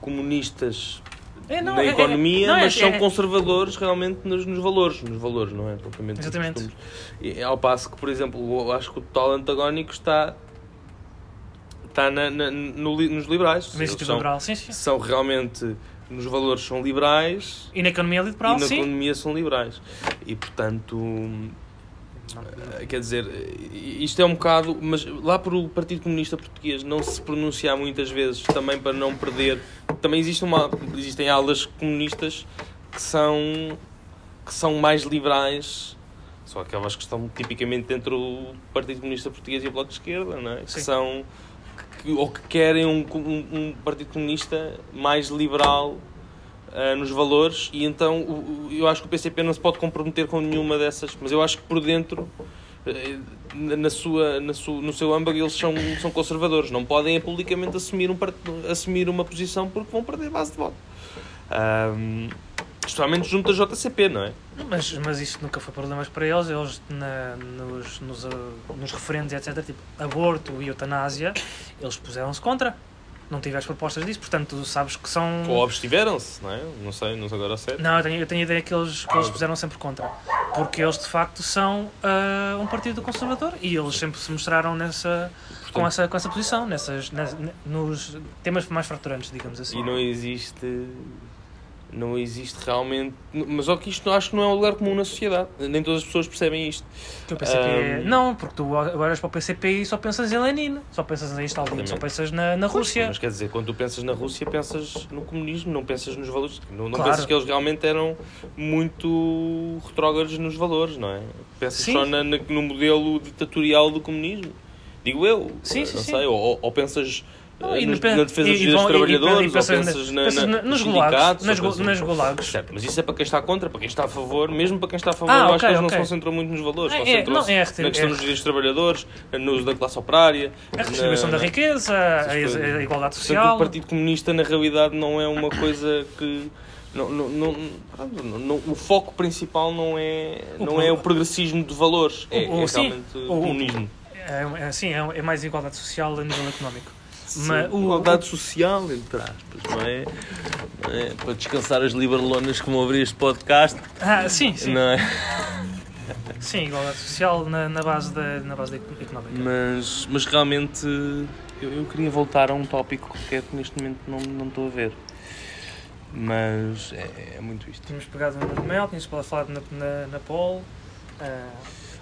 comunistas É, não, na é- é- economia, não, é- mas são é- conservadores realmente nos, nos valores, nos valores, não é? Propriamente Exatamente. E, ao passo que, por exemplo, eu acho que o total antagónico está, está na, na- no nos liberais. Eles são, Liberal, sim, sim. são realmente, nos valores são liberais E na economia liberal, e na sim. economia são liberais. E, portanto, eh, Quer dizer, isto é um bocado. Mas lá por o Partido Comunista Português não se pronunciar muitas vezes, também para não perder. Também existe uma, existem alas comunistas que são, que são mais liberais. São aquelas que estão tipicamente entre o Partido Comunista Português e o Bloco de Esquerda, não é? Que são. Que, ou que querem um, um, um Partido Comunista mais liberal ah, nos valores e então o- eu acho que o PCP não se pode comprometer com nenhuma dessas, mas eu acho que por dentro eh, na sua, na sua, no seu âmago eles são, são conservadores, não podem publicamente assumir, um, assumir uma posição porque vão perder base de voto. Ahm, especialmente junto da JCP, não é? Mas, mas isso nunca foi problemas para eles. Eles, na- nos, nos, uh, nos referendos, etc., tipo aborto e eutanásia, eles puseram-se contra. Não tiveste propostas disso, portanto, sabes que são. Ou abstiveram-se, não é? Não sei, não sei agora sério. Não, eu tenho, eu tenho a ideia que eles, que eles puseram sempre contra. Porque eles, de facto, são ah, um partido conservador e eles sempre se mostraram nessa, com, essa, com essa posição, nessas, nas- nos temas mais fraturantes, digamos assim. E não existe. Não existe realmente. Mas só que isto acho que não é um lugar comum na sociedade. Nem todas as pessoas percebem isto. Que o PCP é-. Não, porque tu olhas para o PCP e só pensas em Lenin, só pensas em Stalin, só pensas na, na Rússia. Mas quer dizer, quando tu pensas na Rússia, pensas no comunismo, não pensas nos valores. Não, não Claro. pensas que eles realmente eram muito retrógrados nos valores, não é? Pensas Sim. só na- na- no modelo ditatorial do comunismo. Digo eu. Sim, sim, não sei. Ou, ou pensas Não, eh, e nos- no- na defesa dos direitos dos e- trabalhadores, e pensas na- na, nos nos sindicatos, nas pensas nos- gulags. Certo, mas isso é para quem está contra, para quem está a favor, mesmo para quem está a favor, Ah, eu acho que eles não ok. se concentram muito nos valores, É, é, concentram-se não, é a na questão é- dos direitos dos trabalhadores, no uso da classe operária, A redistribuição da riqueza, a, a igualdade Portanto, social. o Partido Comunista, na realidade, não é uma coisa que. Não, não, não, não- não- o foco principal não é, O não é o progressismo de valores, é, O- é realmente o- comunismo. É, é, sim, é, é mais igualdade social a nível económico. Mas o- igualdade social, entre aspas, não é? É? Para descansar as liberalonas que vão abrir este podcast, Ah, sim, sim. não é? Sim, igualdade social na, na base da, na base da económica. Mas, mas realmente eu, eu queria voltar a um tópico que é que neste momento não, não estou a ver. Mas é, é muito isto. Tínhamos pegado no Mel, tínhamos falado na, na, na Pol. ah,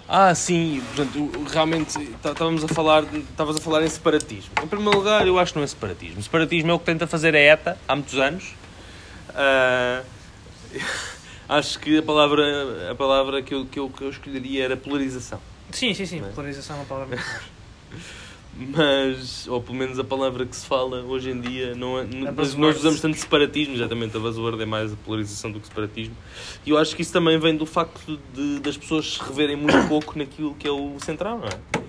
Ah, sim, portanto, realmente tá- estávamos a falar, estavas a falar em separatismo. Em primeiro lugar, eu acho que não é separatismo. Separatismo é o que tenta fazer a ETA há muitos anos. Ah, acho que a palavra, a palavra que, eu, que, eu, que eu escolheria era polarização. sim, sim, sim. É? Polarização é uma palavra muito mais. Mas, ou pelo menos a palavra que se fala hoje em dia, não é, buzzword. nós usamos tanto separatismo, exatamente, a buzzword é mais a polarização do que separatismo. E eu acho que isso também vem do facto de, das pessoas se reverem muito pouco naquilo que é o central, não é?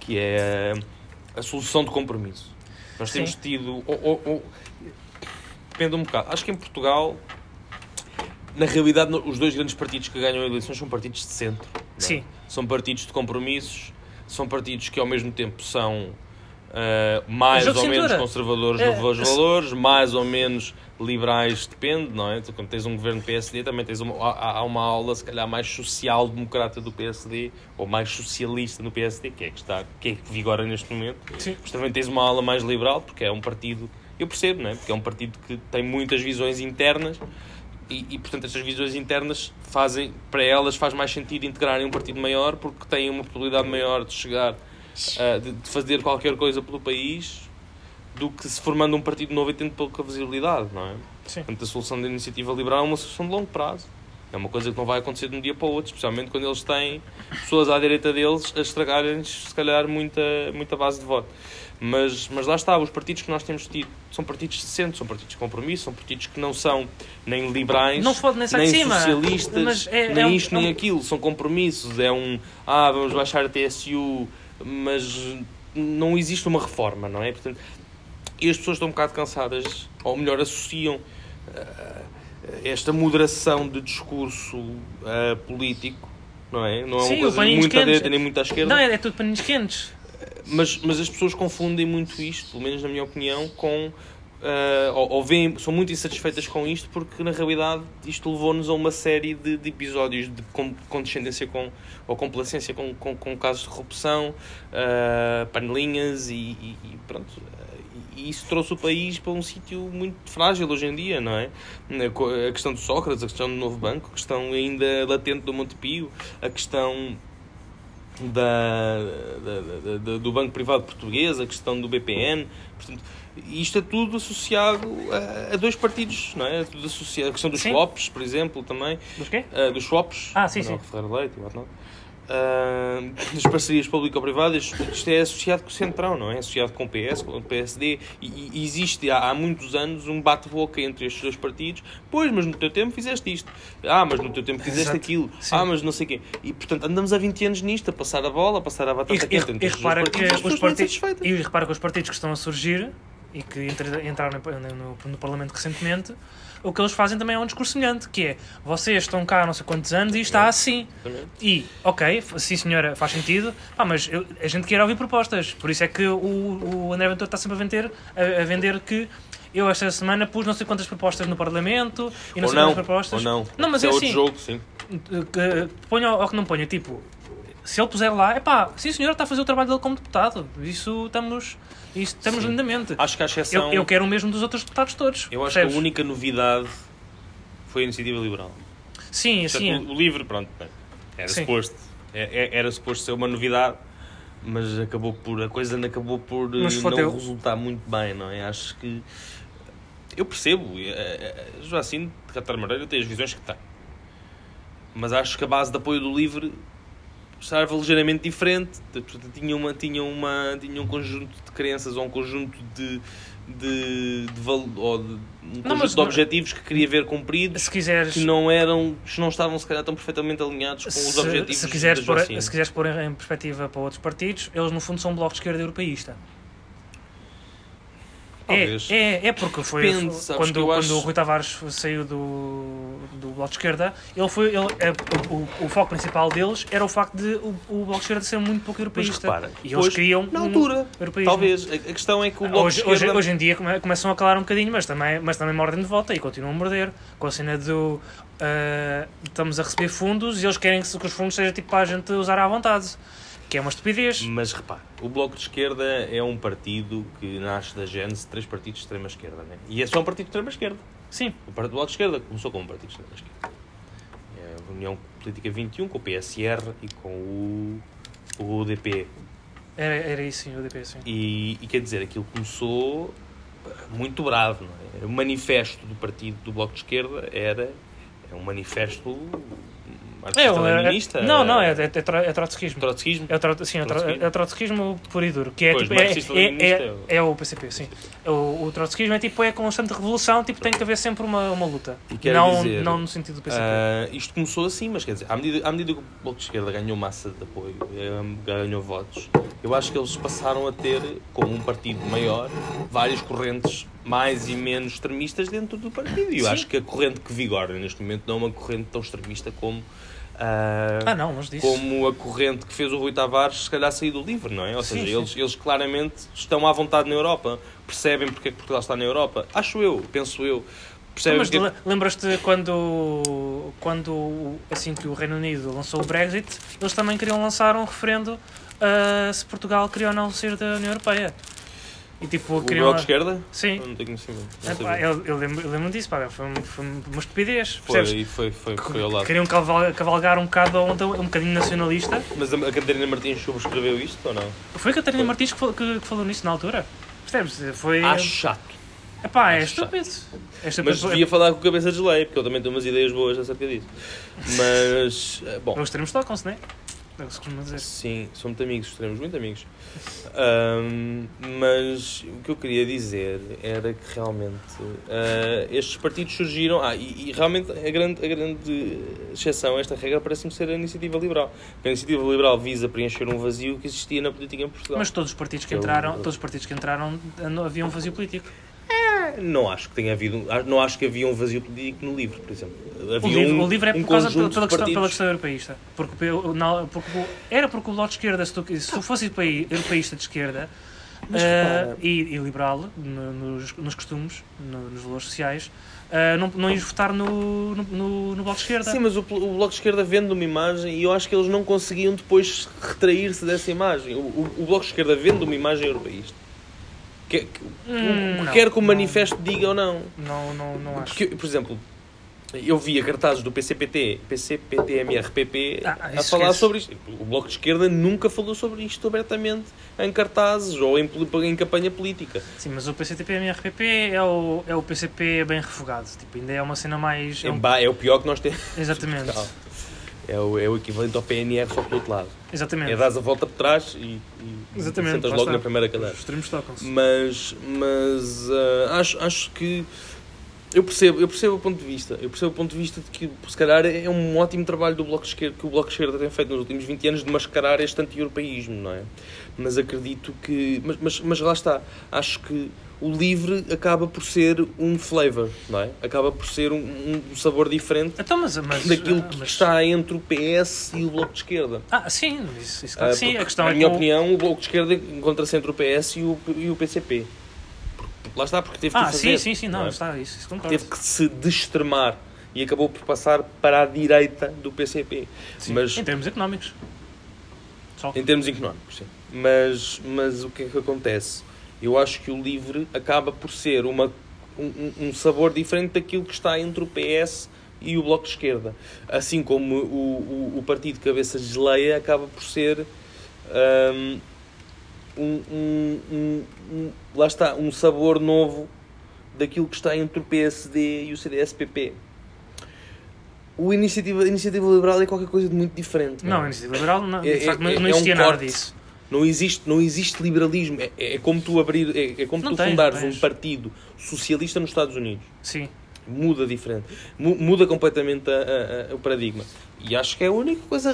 Que é a solução de compromisso. Nós Sim. temos tido. ou- ou- ou- depende um bocado. Acho que em Portugal na realidade, os dois grandes partidos que ganham eleições são partidos de centro. é? Sim. São partidos de compromissos, são partidos que ao mesmo tempo são ah, mais ou menos conservadores É, nos valores, mais ou menos liberais, depende, não é? Quando tens um governo PSD, também tens uma, há, há uma aula, se calhar, mais social-democrata do PSD, ou mais socialista no PSD, que é que está, que é que vigora neste momento. Sim. Mas também tens uma aula mais liberal, porque é um partido, eu percebo, não é? Porque é um partido que tem muitas visões internas e, e, portanto, estas visões internas fazem, para elas faz mais sentido integrarem um partido maior porque têm uma probabilidade maior de chegar, ah, de, de fazer qualquer coisa pelo país do que se formando um partido novo e tendo pouca visibilidade, não é? Sim. Portanto, a solução da iniciativa liberal é uma solução de longo prazo. É uma coisa que não vai acontecer de um dia para o outro, especialmente quando eles têm pessoas à direita deles a estragarem-lhes, se calhar, muita, muita base de voto. Mas, mas lá está, os partidos que nós temos tido são partidos de centro, são partidos de compromisso, são partidos que não são nem liberais, Não nem nem cima. socialistas, é- nem é um- isto nem é um- aquilo, são compromissos. É um, ah, vamos baixar a TSU, mas não existe uma reforma, não é? Portanto, e as pessoas estão um bocado cansadas, ou melhor, associam ah, esta moderação de discurso ah, político, não é? Não é Sim, uma coisa muito à quentes. direita nem muito à esquerda. Não, é, é tudo paninhos quentes. Mas, mas as pessoas confundem muito isto, pelo menos na minha opinião, com. ah, ou, ou veem, são muito insatisfeitas com isto porque na realidade isto levou-nos a uma série de, de episódios de con- condescendência com, ou complacência com, com, com casos de corrupção, ah, panelinhas e, e- e pronto. E isso trouxe o país para um sítio muito frágil hoje em dia, não é? A questão do Sócrates, a questão do novo banco, a questão ainda latente do Montepio, a questão da, da- da- do Banco Privado Português, a questão do BPN. Portanto, isto é tudo associado a, a dois partidos, não é? É tudo associado. A questão dos Sim. swaps, por exemplo, também. Dos quê? Ah, dos swaps. Ah, sim, Manuel sim. Ferreira Leite e whatnot. Ah, das parcerias público-privadas, isto é associado com o Centrão, não é? É associado com o PS, com o PSD, e, e existe há, há muitos anos um bate-boca entre estes dois partidos. Pois, mas no teu tempo fizeste isto. Ah, mas no teu tempo fizeste Exato. aquilo. Sim. Ah, mas não sei o quê. E portanto andamos há 20 anos nisto, a passar a bola, a passar a batata E, quente e, e repara que partidos, as os estão partidos, e repara que os partidos que estão a surgir e que entraram no, no- no Parlamento recentemente, o que eles fazem também é um discurso semelhante, que é vocês estão cá há não sei quantos anos e está assim. E, ok, sim senhora, faz sentido, pá, mas eu- a gente quer ouvir propostas. Por isso é que o, o André Ventura está sempre a vender, a, a vender que eu esta semana pus não sei quantas propostas no Parlamento e não Ou sei não, quantas propostas. ou não. Não, mas é é outro assim. jogo, sim. que ponha ou que não ponha, tipo, se ele puser lá, é pá, sim senhor, está a fazer o trabalho dele como deputado. Isso estamos, isso estamos Sim. lindamente. Acho que a exceção... Eu, eu quero o mesmo dos outros deputados todos. eu acho percebes? que a única novidade foi a iniciativa liberal. Sim, sim. o, o livre, pronto, era Sim. suposto. é- é- Era suposto ser uma novidade, mas acabou por, a coisa acabou por eh, Mas não resultar muito bem, não é? Acho que. Eu percebo, eh, eh, Joacim de Catar Moreira tem as visões que tem. Mas acho que a base de apoio do livre estava ligeiramente diferente. Portanto, tinha, uma, tinha, uma, tinha um conjunto de crenças ou um conjunto de. de, de, val- ou de um conjunto mas de não- objetivos que queria ver cumpridos Se quiseres, que não eram, que não estavam se calhar tão perfeitamente alinhados com os se, objetivos se quiseres, pôr, se quiseres pôr em, em perspectiva para outros partidos, eles no fundo são um bloco de esquerda europeísta. Talvez. É, é, é porque foi Depende, sabes quando, quando acho- o Rui Tavares saiu do, do Bloco de Esquerda, ele foi, ele, é, o, o, o foco principal deles era o facto de o, o Bloco de Esquerda ser muito pouco Mas europeísta. repara, e eles hoje, queriam na um altura, europeísmo. talvez. A, a questão é que o Bloco Hoje, de hoje, Esquerda... hoje em dia come- começam a calar um bocadinho, mas também, mas também mordem de volta e continuam a morder. Com a cena do ah, estamos a receber fundos e eles querem que, que os fundos sejam tipo para a gente usar à vontade. Que é uma estupidez. Mas repara, o Bloco de Esquerda é um partido que nasce da gênese de três partidos de extrema-esquerda, né? E é só um partido de extrema-esquerda. Sim, O Partido do Bloco de Esquerda começou como um partido de extrema-esquerda. É a União Política 21 com o PSR e com o, o UDP. era, era isso, sim, o DP, sim. E, e quer dizer, aquilo começou muito bravo. Não é? O manifesto do partido do Bloco de Esquerda era é um manifesto marxista-leninista. é, não, não, é, é, é, tro- é trotskismo. trotskismo. É o, tro, sim, é Trotskismo. é o trotskismo puro e duro. Que é, Pois, tipo, é, é, é é, o- é PCP, sim. O, o trotskismo é tipo é constante revolução, tipo, tem que haver sempre uma, uma luta. E Não, dizer, não no sentido do PCP. Ah, isto começou assim, mas quer dizer, à medida, à medida que o Bloco de Esquerda ganhou massa de apoio, eh, ganhou votos, eu acho que eles passaram a ter, como um partido maior, várias correntes mais e menos extremistas dentro do partido. E eu Sim. acho que a corrente que vigora neste momento não é uma corrente tão extremista como. Ah, Ah, não, como a corrente que fez o Rui Tavares se calhar sair do livre, não é? Ou Sim, seja, sim. Eles, eles claramente estão à vontade na Europa, percebem porque é que Portugal está na Europa. Acho eu, penso eu. Percebem Mas porque é le- lembras-te quando, quando, assim que o Reino Unido lançou o Brexit, eles também queriam lançar um referendo ah, se Portugal queria ou não sair da União Europeia. E tipo, o. Bloco de Esquerda? Sim. Eu não tenho conhecimento. Não É, pá, eu, eu lembro, eu lembro disso, pá, foi, um- foi uma estupidez, Foi, percebes? foi, foi, foi ao lado. Queriam caval- cavalgar um bocado a onda, um bocadinho nacionalista. Mas a a Catarina Martins subscreveu isto ou não? Foi a Catarina Foi. Martins que, que- que falou nisso na altura. Percebes? Foi. Acho chato. Epá, é estúpido. É estúpido. Mas devia falar com a cabeça de lei, porque eu também tenho umas ideias boas acerca disso. Mas, eh, bom, Os termos tocam-se, não é? É o que se costuma dizer. sim, somos amigos, seremos muito amigos. Ahm, mas o que eu queria dizer era que realmente ah, estes partidos surgiram. Ah, e, e realmente a grande, a grande exceção a esta regra parece-me ser a iniciativa liberal. A iniciativa liberal visa preencher um vazio que existia na política em Portugal. Mas todos os partidos que entraram, todos os partidos que entraram não havia um vazio político. Não acho que tenha havido, não acho que havia um vazio político no livro, por exemplo. O Havia livro, um, o livro é um por causa pela, questão, pela questão europeísta. Porque, porque o- era porque o Bloco de Esquerda, se tu, se tu fosses europeísta de esquerda Mas repara- e, e liberal no- nos, nos costumes, no- nos valores sociais, eh, não, não ias votar no, no, no, no Bloco de Esquerda. Sim, mas o, o Bloco de Esquerda vende uma imagem e eu acho que eles não conseguiam depois retrair-se dessa imagem. O, o, o Bloco de Esquerda vende uma imagem europeísta. Que, que, Hum, o que não, quer que o não. manifesto diga ou não. Não, não, não acho. Porque, por exemplo, eu via cartazes do PCPT, PCPTMRPP, Ah, a falar esquece. sobre isto. O Bloco de Esquerda nunca falou sobre isto abertamente em cartazes ou em, em campanha política. Sim, mas o PCTP-MRPP é o, é o PCP bem refogado. Tipo, ainda é uma cena mais... é um- é o pior que nós temos. Exatamente. É o, é o equivalente ao PNR só pelo outro lado. Exatamente. É dás a volta por trás e, e sentas logo na primeira cadeira. Os extremos tocam-se. Mas, mas ah, acho, acho que eu percebo, eu percebo o ponto de vista. Eu percebo o ponto de vista de que se calhar é um ótimo trabalho do Bloco de Esquerda, que o Bloco de Esquerda tem feito nos últimos 20 anos de mascarar este anti-europeísmo, não é? Mas acredito que. Mas, mas, mas lá está. Acho que o livre acaba por ser um flavor, não é? Acaba por ser um, um sabor diferente Então, mas... mas daquilo ah, que mas- está entre o PS e o Bloco de Esquerda. Ah, sim, isso, isso Ah, claro que sim. A questão na é minha opinião, o Bloco de Esquerda encontra-se entre o PS e o, e o PCP. Lá está, porque teve que Ah, fazer. sim, sim, sim, não, é? está, isso, isso concordo. Teve que se destremar e acabou por passar para a direita do PCP. Sim, Mas, Em termos económicos. Só. em termos económicos, sim. Mas, mas o que é que acontece? Eu acho que o LIVRE acaba por ser uma, um, um- um sabor diferente daquilo que está entre o PS e o Bloco de Esquerda. Assim como o, o, o Partido Cabeça de Geleia acaba por ser hum, um, um, um- um- lá está, um sabor novo daquilo que está entre o PSD e o CDS-PP. O iniciativa, a iniciativa liberal é qualquer coisa de muito diferente. Não, é? a iniciativa liberal não, É- de facto, é- não, é não um existia nada corte. disso. Não existe, não existe liberalismo. É, é como tu abrir, é, é como Não tu tens, fundares um partido socialista nos Estados Unidos. Sim. Muda diferente. Mu- Muda completamente a- a- a- o paradigma. E acho que é a única coisa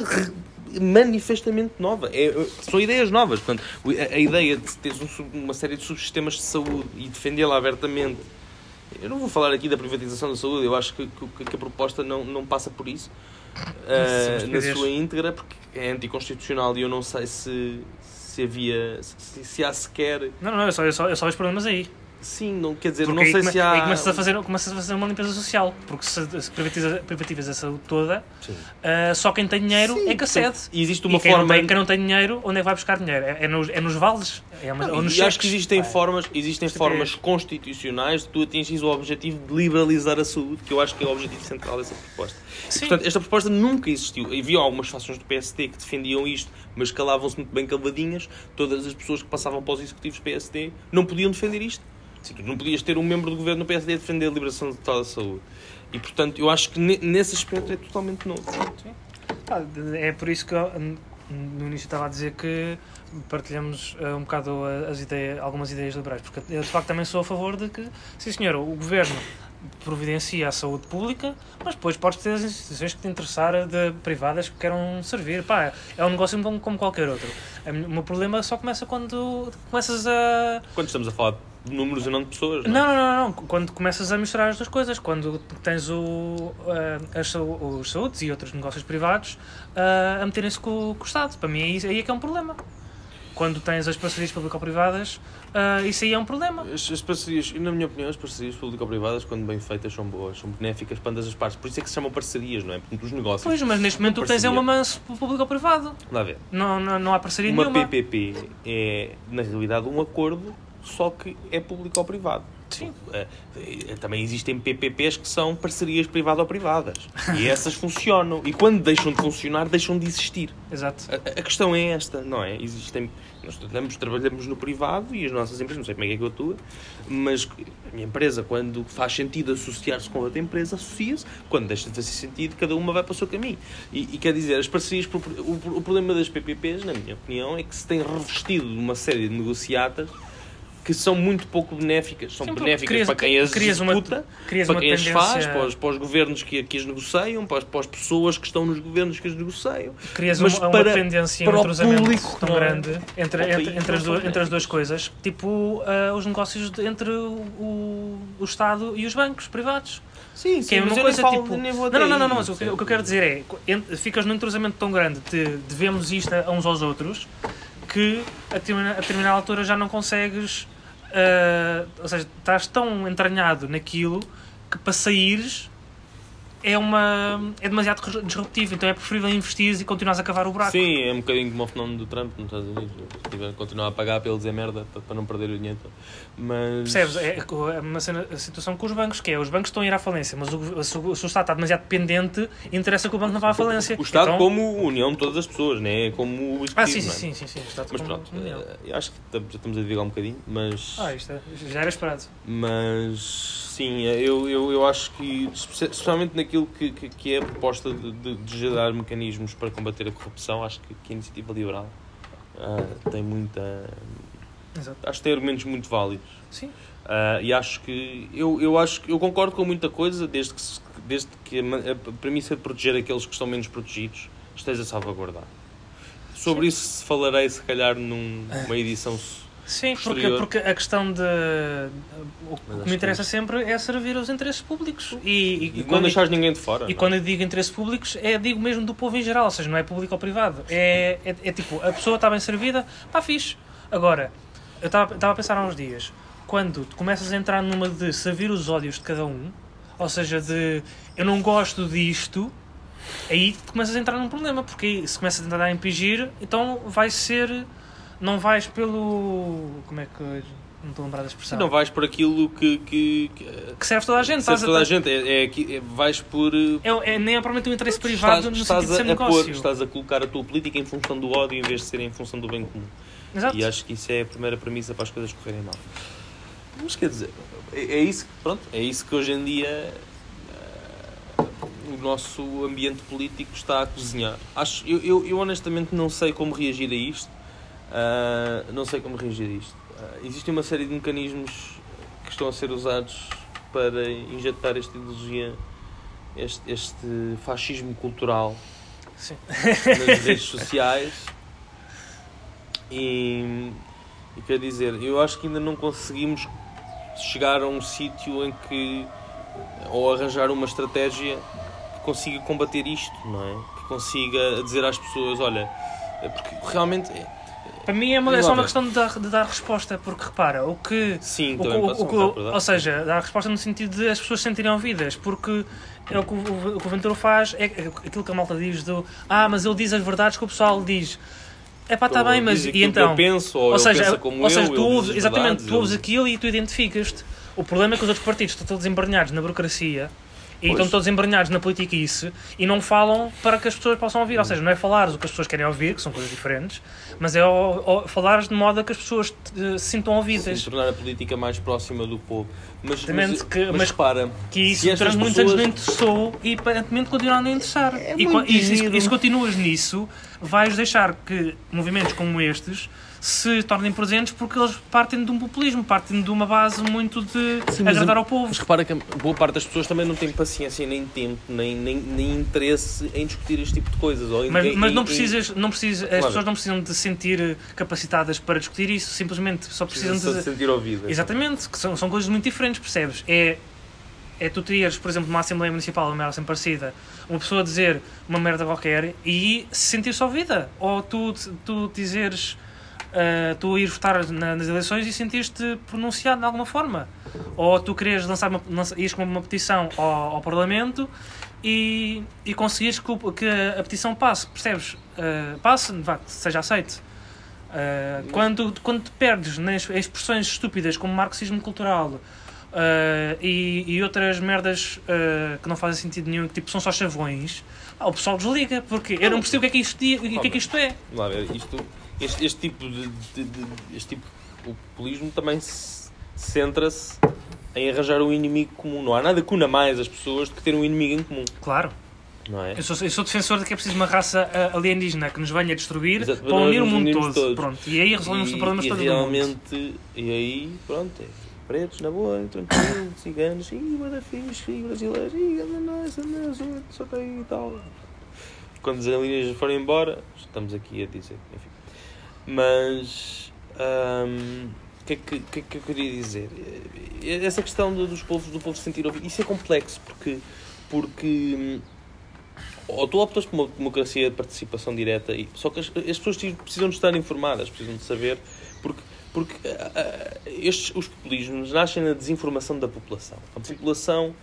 manifestamente nova. É, são ideias novas. Portanto, a, a ideia de teres um uma série de subsistemas de saúde e defendê-la abertamente. Eu não vou falar aqui da privatização da saúde, eu acho que, que- que a proposta não, não passa por isso. ah, na sua íntegra, porque é anticonstitucional e eu não sei se, se havia. Se, se há sequer. Não, não, eu só, eu só, eu só vejo problemas aí. Sim, não quer dizer, Porque não sei come- se há. aí começas a, fazer, começas a fazer uma limpeza social. Porque se, se privatiza, privatizas a saúde toda, ah, só quem tem dinheiro Sim, é que acede. E existe E uma quem, forma. não tem, quem não tem dinheiro, onde é que vai buscar dinheiro? É, é nos, é nos vales? É, uma- Não, ou nos e acho que cheques? existem Ah, formas, existem é- formas constitucionais de tu atingires o objetivo de liberalizar a saúde, que eu acho que é o objetivo central dessa proposta. Sim. Portanto, esta proposta nunca existiu. Havia algumas fações do PSD que defendiam isto, mas calavam-se muito bem caladinhas. Todas as pessoas que passavam para os executivos PSD não podiam defender isto. Sim, tu não podias ter um membro do governo do PSD a defender a liberação total da saúde. E, portanto, eu acho que ne- nesse aspecto é totalmente novo. Ah, É por isso que eu, no início estava a dizer que partilhamos eh, um bocado as ideias, algumas ideias liberais, porque eu de facto também sou a favor de que, sim senhor, o governo providencia a saúde pública, mas depois podes ter as instituições que te interessar de privadas que queiram servir. Pá, é um negócio como, como qualquer outro. Mi- O meu problema só começa quando começas a. Quando estamos a falar de números e não de pessoas. Não, é? Não, não, não. Quando começas a misturar as duas coisas, quando tens o, ah, as, os saúdes e outros negócios privados ah, a meterem-se com, com o Estado. Para mim, aí, aí é que é um problema. Quando tens as parcerias público-privadas, ah, isso aí é um problema. As, as parcerias, e na minha opinião, as parcerias público-privadas, quando bem feitas, são boas, são benéficas para ambas as partes. Por isso é que se chamam parcerias, não é? Porque os negócios. Pois, mas neste momento o que tens é uma manso público-privado. Dá a ver. Não, não, não há parceria Uma nenhuma. PPP é, na realidade, um acordo, só que é público ou privado. Sim. Eh, eh, Também existem PPPs que são parcerias privado-privadas. E essas funcionam. E quando deixam de funcionar, deixam de existir. Exato. A, a questão é esta, não é? Existem, nós trabalhamos, trabalhamos no privado e as nossas empresas, não sei como é que é que eu atua, mas a minha empresa, quando faz sentido associar-se com outra empresa, associa-se. Quando deixa de fazer sentido, cada uma vai para o seu caminho. E, e quer dizer, as parcerias, o, o- o problema das PPPs, na minha opinião, é que se tem revestido de uma série de negociatas que são muito pouco benéficas. São Sim, benéficas crias- para quem as uma- executa, crias para uma quem as faz, para os, para os governos que, que as negociam, para as, para as pessoas que estão nos governos que as negociam. Crias Mas uma, uma para- tendência, para um o entrosamento público, tão é? grande entre, Para entre, país, entre, as entre as duas coisas, tipo ah, os negócios de- entre o, o, Estado e os bancos privados. Sim, Que é a mas mesma eu coisa, tipo... Não, não, não, não, mas o que, o que eu quero dizer é, ficas num entrosamento tão grande de devemos isto a uns aos outros, que a determinada altura já não consegues, ah, ou seja, estás tão entranhado naquilo que para saíres é, uma, é demasiado disruptivo, então é preferível investir e continuares a cavar o buraco. Sim, é um bocadinho como o fenómeno do Trump nos Estados Unidos. Tiver continuar a pagar para ele dizer merda para, não perder o dinheiro. Mas. Percebes? É é uma cena- a situação com os bancos, que é os bancos estão a ir à falência, mas o, se, o, Estado está demasiado dependente, interessa que o banco não vá à falência. O Estado Então- como união de todas as pessoas, né? É como o Ah, executivo, sim, sim, é? sim, sim, sim. Mas pronto, união. eh, acho que já estamos a divagar um bocadinho, mas. Ah, isto é- já era esperado. Mas sim, eu, eu, eu acho que, espe- especialmente naquilo que, que, que é a proposta de, de, de gerar mecanismos para combater a corrupção, acho que, que a iniciativa liberal ah, tem muita. Exato. Acho que tem argumentos muito válidos. Sim. Ah, e acho que eu, eu acho que eu concordo com muita coisa desde que, desde que a, premissa de proteger aqueles que estão menos protegidos esteja salvaguardada. Sobre isso falarei se calhar num- numa edição Sim, porque, porque a questão de. O que me interessa que- sempre é servir aos interesses públicos. E, e, e não quando, deixares ninguém de fora. e não é? quando eu digo interesses públicos, é digo mesmo do povo em geral, ou seja, não é público ou privado. É, é, é tipo, a pessoa está bem servida, pá, fixe. Agora, eu estava a pensar há uns dias, quando tu começas a entrar numa de servir os ódios de cada um, ou seja, de eu não gosto disto, aí tu começas a entrar num problema, porque aí, se começas a tentar impingir, então vai ser. Não vais pelo. Como é que. Não estou a lembrar da Sim, expressão. não vais por aquilo que, que, que Que serve toda a gente. serve estás toda a a, gente. É, é, que- é- vais por. eh, é, é, nem é propriamente um interesse privado estás, no estás sentido de ser a, a negócio. pôr, estás a colocar a tua política em função do ódio em vez de ser em função do bem comum. Exato. E acho que isso é a primeira premissa para as coisas correrem mal. Mas quer dizer, é, é isso, que- pronto, é isso que hoje em dia eh, o nosso ambiente político está a cozinhar. Acho, eu, eu, eu honestamente não sei como reagir a isto. Ah, não sei como reagir a isto. Ah, existe uma série de mecanismos que estão a ser usados para injetar esta ideologia, este, este fascismo cultural Sim. nas redes sociais e, e quer dizer, eu acho que ainda não conseguimos chegar a um sítio em que ou arranjar uma estratégia que consiga combater isto, não é? Que consiga dizer às pessoas, olha, é porque realmente Para mim é, uma, é só uma questão de dar, de dar resposta, porque repara, o que. sim, O, o, um que- ou seja, dar resposta no sentido de as pessoas se sentirem ouvidas, porque é o que o, o que o Ventura faz, é aquilo que a malta diz do ah, mas ele diz as verdades que o pessoal diz. É pá, está Ou bem, mas e então? eu penso, ou, ou seja, como ou seja eu, tu ele ouves, exatamente, tu ouves aquilo e tu identificas-te. O problema é que os outros partidos estão todos embranhados na burocracia e Pois. estão todos embranhados na politiquice e não falam para que as pessoas possam ouvir. Ou seja, não é falares o que as pessoas querem ouvir, que são coisas diferentes, mas é o- o- falares de modo a que as pessoas te- se sintam ouvidas. Sim, tornar a política mais próxima do povo. Mas, Exatamente, mas, que- mas mas- repara, Que isso durante muitos anos pessoas- não interessou e aparentemente continua a não interessar. É e, e, giro. e se continuas nisso, vais deixar que movimentos como estes se tornem presentes porque eles partem de um populismo, partem de uma base muito de Sim, agradar ao povo. Mas repara que boa parte das pessoas também não tem paciência nem tempo, nem, nem, nem interesse em discutir este tipo de coisas. Ou em- Mas, em- mas não precisas, não precisas, as Claro. pessoas não precisam de se sentir capacitadas para discutir isso, simplesmente só precisam de. se sentir ouvido. Exatamente, que são, são coisas muito diferentes, percebes? É, é tu teres, por exemplo, numa Assembleia Municipal, uma merda assim parecida, uma pessoa dizer uma merda qualquer e se sentir-se ouvida. Ou tu, tu dizeres, ah, tu ir votar na- nas eleições e sentir-te pronunciado de alguma forma. Ou tu queres lançar uma, lança, ires com uma petição ao, ao Parlamento e, e conseguires que, que a petição passe, percebes? Ah, passe, vá, seja aceite. Uh, quando, quando te perdes nas expressões estúpidas como marxismo cultural uh, e, e outras merdas uh, que não fazem sentido nenhum, que tipo são só chavões, ah, o pessoal desliga, porque eu não percebo o que é que isto, o que é, que isto é. Lá isto, este, este tipo de, de- de- este tipo de populismo também se centra-se em arranjar um inimigo comum. Não há nada que una mais as pessoas do que ter um inimigo em comum, Claro, não é? eu sou, eu sou defensor de que é preciso uma raça uh, alienígena que nos venha destruir Exato, para unir o nós mundo todo. todos. Pronto, e aí resolvemos e todos do mundo. realmente, e aí, pronto, é pretos na boa, tranquilo, ciganos, e fixe, e brasileiros, e anda nossa, nossa, só aí e tal. Quando as alienígenas forem embora, estamos aqui a dizer, enfim. Mas, o que, é que, que é que eu queria dizer? Essa questão do- dos povos, do povo se sentir ouvido, isso é complexo, porque, porque hum, ou tu optas por uma democracia de participação direta, e, só que as, as pessoas precisam de estar informadas, precisam de saber, porque, porque ah, estes, os populismos nascem na desinformação da população. A população,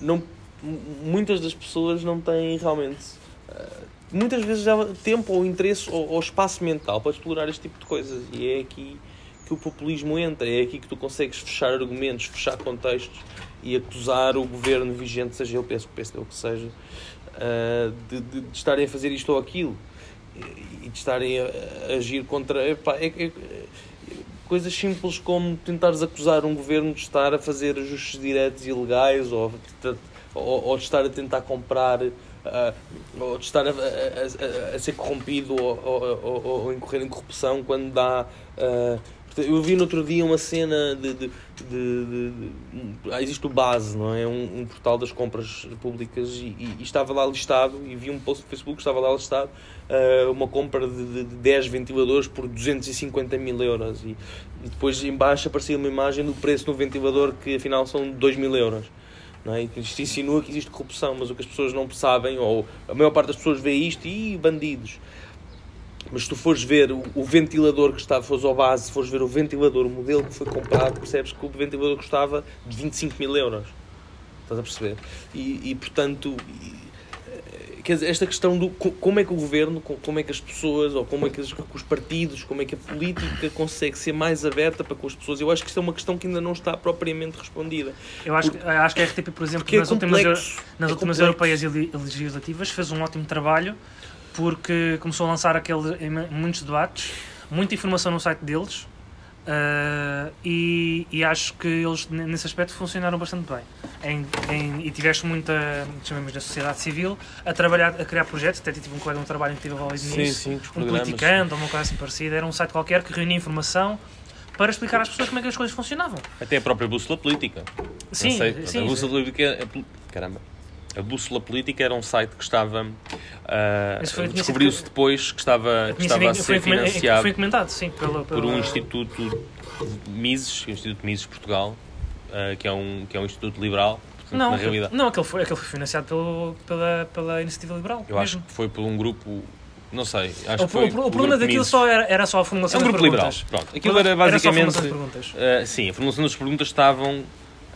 não, muitas das pessoas não têm realmente, ah, muitas vezes já tempo ou interesse ou, ou espaço mental para explorar este tipo de coisas, e é aqui que o populismo entra, é aqui que tu consegues fechar argumentos, fechar contextos e acusar o governo vigente, seja ele PS, PSD ou que seja, uh, de, de- de estarem a fazer isto ou aquilo e de estarem a, agir contra. epá, é- é- coisas simples como tentares acusar um governo de estar a fazer ajustes diretos ilegais ou, ou, ou de estar a tentar comprar. ah, ou de estar a, a- a- a ser corrompido ou, ou, ou, ou incorrer em corrupção quando dá. ah, eu vi no outro dia uma cena de. de, de- de- ah, existe o Base, não é? Um, um portal das compras públicas e, e- e estava lá listado. E vi um post no Facebook estava lá listado ah, uma compra de, de, de 10 ventiladores por 250 mil euros. E, e depois em baixo aparecia uma imagem do preço do ventilador que afinal são 2 mil euros. Não é? Insinua que existe corrupção, mas o que as pessoas não sabem, ou a maior parte das pessoas vê isto e bandidos. Mas se tu fores ver o, ventilador que está, fores ao base, se fores ver o ventilador, o modelo que foi comprado, percebes que o ventilador custava de 25 mil euros. Estás a perceber? E, e portanto, quer dizer, esta questão do co- como é que o governo, co- como é que as pessoas, ou como é que, os partidos, como é que a política consegue ser mais aberta para com as pessoas, eu acho que isto é uma questão que ainda não está propriamente respondida. Eu acho, que- acho que a RTP, por exemplo, Porque é nas últimas, complexo. nas É últimas europeias e legislativas fez um ótimo trabalho porque começou a lançar aquele, muitos debates, muita informação no site deles ah, e, e acho que eles nesse aspecto funcionaram bastante bem. Em, em- e tiveste muita, chamamos da sociedade civil, a trabalhar, a criar projetos, até tive um colega de um trabalho que teve envolvido nisso, sim, um politicante ou uma coisa assim parecida, era um site qualquer que reunia informação para explicar às pessoas como é que as coisas funcionavam. Até a própria bússola política. Sim, sei, sim, a bússola política. a pol- Caramba. A Bússola Política era um site que estava. sido- Descobriu-se depois que estava, que estava a ser foi, foi financiado encomendado, sim, pelo, por pelo- um instituto Mises, o Instituto Mises Portugal, ah, que, é um, que é um instituto liberal. Portanto, Não, na realidade, não aquele, foi, aquele foi financiado pelo, pela, pela Iniciativa Liberal. eu acho mesmo. que foi por um grupo. Não sei. Acho O, que foi o- o problema daquilo só era, era só a É formulação um das grupo liberal. perguntas. Pronto. Aquilo era só a basicamente. formulação perguntas. Uh, sim, a formulação das perguntas estavam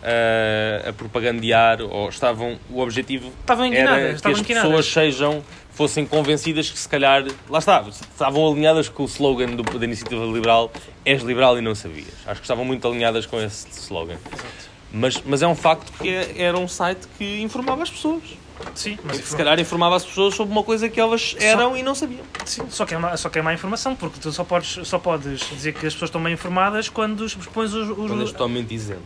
uh, a propagandear ou estavam o objetivo Estavam era que estavam as inquinadas. pessoas sejam fossem convencidas que se calhar lá está estavam alinhadas com o slogan do, da iniciativa liberal és liberal e não sabias acho que estavam muito alinhadas com esse slogan mas mas é um facto que é- era um site que informava as pessoas Sim, mas que se calhar informava as pessoas sobre uma coisa que elas eram e não sabiam sim, só, que é má, só que é má informação, porque tu só podes, só podes dizer que as pessoas estão bem informadas quando expões os. os- Quando és totalmente isento.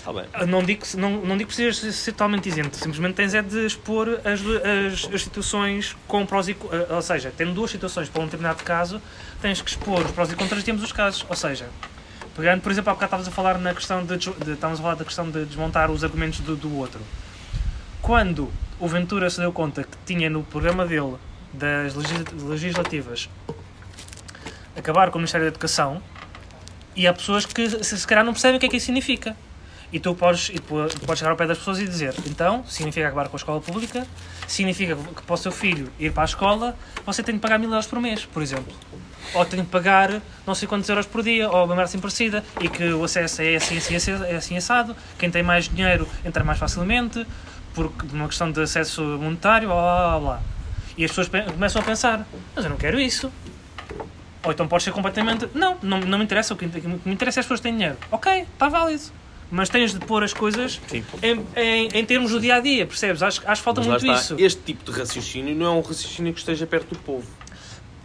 Está bem não, digo, não, não digo que precisas ser- totalmente isento, simplesmente tens é de expor as, as, as situações com prós e eh, Ou seja, tendo duas situações para um determinado caso, tens que expor os prós e contras de ambos os casos. Ou seja, pegando, por exemplo, há bocado estavas a falar na questão de, de- estávamos a falar da questão de desmontar os argumentos do, do outro. quando o Ventura se deu conta que tinha no programa dele das legis- legislativas acabar com o Ministério da Educação e há pessoas que se, se calhar não percebem o que é que isso significa. E tu podes, e podes chegar ao pé das pessoas e dizer então, significa acabar com a escola pública, significa que para o seu filho ir para a escola você tem que pagar mil euros por mês, por exemplo. Ou tem que pagar não sei quantos euros por dia, ou uma merda assim parecida, e que o acesso é assim, assim, assim, é assim assado, quem tem mais dinheiro entra mais facilmente, de uma questão de acesso monetário, blá blá blá. E as pessoas pe- começam a pensar, mas eu não quero isso. Ou então pode ser completamente. Não, não, não me interessa. O que o que me interessa é as pessoas têm dinheiro. Ok, está válido. Mas tens de pôr as coisas em, em, em termos do dia a dia, percebes? Acho, acho que falta muito está, isso. este tipo de raciocínio não é um raciocínio que esteja perto do povo.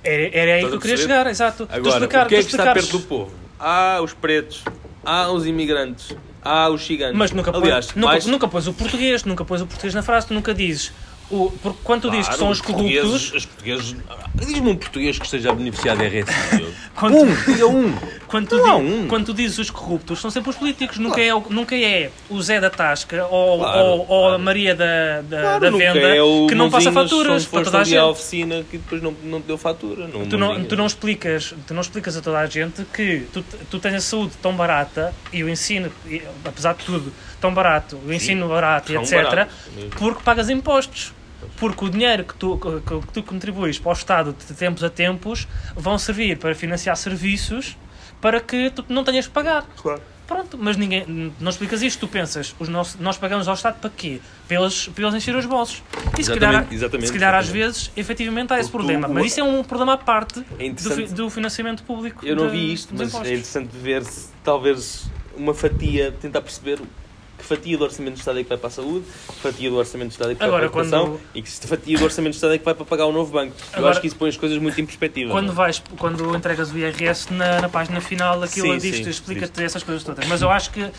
Era, era aí Estás que eu queria chegar, exato. Tu Agora, explicar- o que é tu que está perto do povo? Há os pretos, há os imigrantes, há os ciganos. Mas nunca, Aliás, nunca, mais- nunca pões o português, nunca pões o português na frase, tu nunca dizes. O, porque quando tu dizes que Claro, são os corruptos, Os portugueses... Diz-me um português que esteja a beneficiar da RSI. quando, Um, diga um. quando, tu, Não um. quando tu dizes os corruptos, são sempre os políticos, nunca, é, o- nunca é o Zé da Tasca ou, Claro, ou, ou a claro. Maria da, da, Claro, da venda é o que não passa faturas para toda a ali à gente. oficina que depois não, não te deu fatura. Não, Tu não, tu, não explicas, tu não explicas a toda a gente que tu, tu tens a saúde tão barata e o ensino, e, apesar de tudo, tão barato, o ensino barato e etc., barato porque pagas impostos. Porque o dinheiro que tu, que, que tu contribuis para o Estado de tempos a tempos vão servir para financiar serviços para que tu não tenhas que pagar. Claro. Pronto, mas ninguém não explicas isto, tu pensas, os nossos, nós pagamos ao Estado para quê? Para eles, para eles encher os bolsos. E se calhar, Exatamente, se calhar às vezes, efetivamente há esse Porque problema. o- Mas isso é um problema à parte É do, do financiamento público. Eu não de- vi isto, mas impostos. é interessante ver se talvez uma fatia, tentar perceber que fatia do orçamento do Estado é que vai para a saúde, que fatia do orçamento do Estado é que vai Agora, para a educação quando- e que fatia do orçamento do Estado é que vai para pagar o novo banco. Eu Agora- acho que isso põe as coisas muito em perspectiva. Quando é? vais, quando entregas o IRS na, na página final, aquilo Sim, diz sim, explica-te essas coisas todas. Mas eu acho que,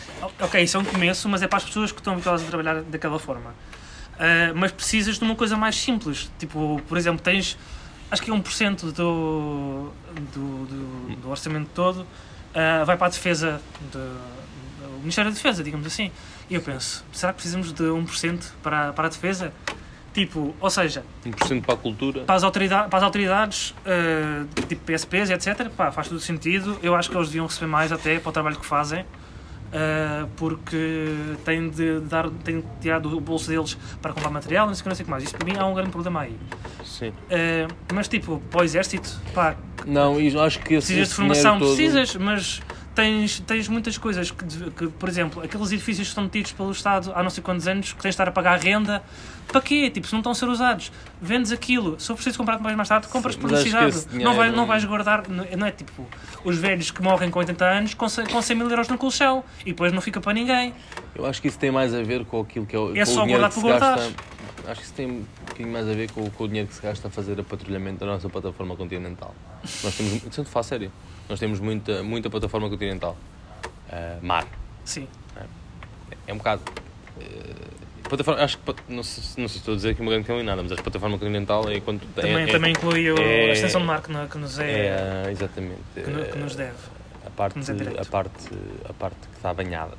ok, isso é um começo, mas é para as pessoas que estão habituadas a trabalhar daquela forma. Ah, mas precisas de uma coisa mais simples. Tipo, por exemplo, tens, acho que é 1% do, do, do, do orçamento todo ah, vai para a defesa, de, do Ministério da Defesa, digamos assim. E eu penso, será que precisamos de 1% para, para a defesa? Tipo, ou seja, 1% para a cultura. para as, autoridades, para as autoridades eh, tipo PSPs, etc., pá, faz todo sentido. Eu acho que eles deviam receber mais até para o trabalho que fazem, eh, porque têm de, dar, têm de tirar do bolso deles para comprar material, não sei o não sei o que mais. Isso para mim há um grande problema aí. Sim. Eh, mas tipo, para o exército, pá, Não, acho que esse, precisas de formação, todo- precisas, mas tens, tens muitas coisas que, que, por exemplo, aqueles edifícios que estão metidos pelo Estado há não sei quantos anos, que tens de estar a pagar renda, para quê? Tipo, se não estão a ser usados, vendes aquilo, se eu preciso comprar mais mais tarde, compras Sim, por necessidade. Não, vais, dinheiro- não vais guardar, não não é tipo os velhos que morrem com 80 anos com 100, com 100 mil euros no colchão e depois não fica para ninguém. Eu acho que isso tem mais a ver com aquilo que é o, É só o dinheiro guardar que por se guardar. gasta. Acho que isso tem um bocadinho mais a ver com, com o dinheiro que se gasta a fazer a patrulhamento da nossa plataforma continental. Nós temos, te falo sério, nós temos muita, muita plataforma continental. Ah, mar. Sim. É um bocado. eh, plataforma, acho que não sei, se- não sei se estou a dizer que uma grande nada, mas a plataforma continental é quando Também, é, é- também inclui é- a extensão de marca que nos, é, é, ah, exatamente que, no- que nos deve. a parte, é a parte, a parte que está banhada.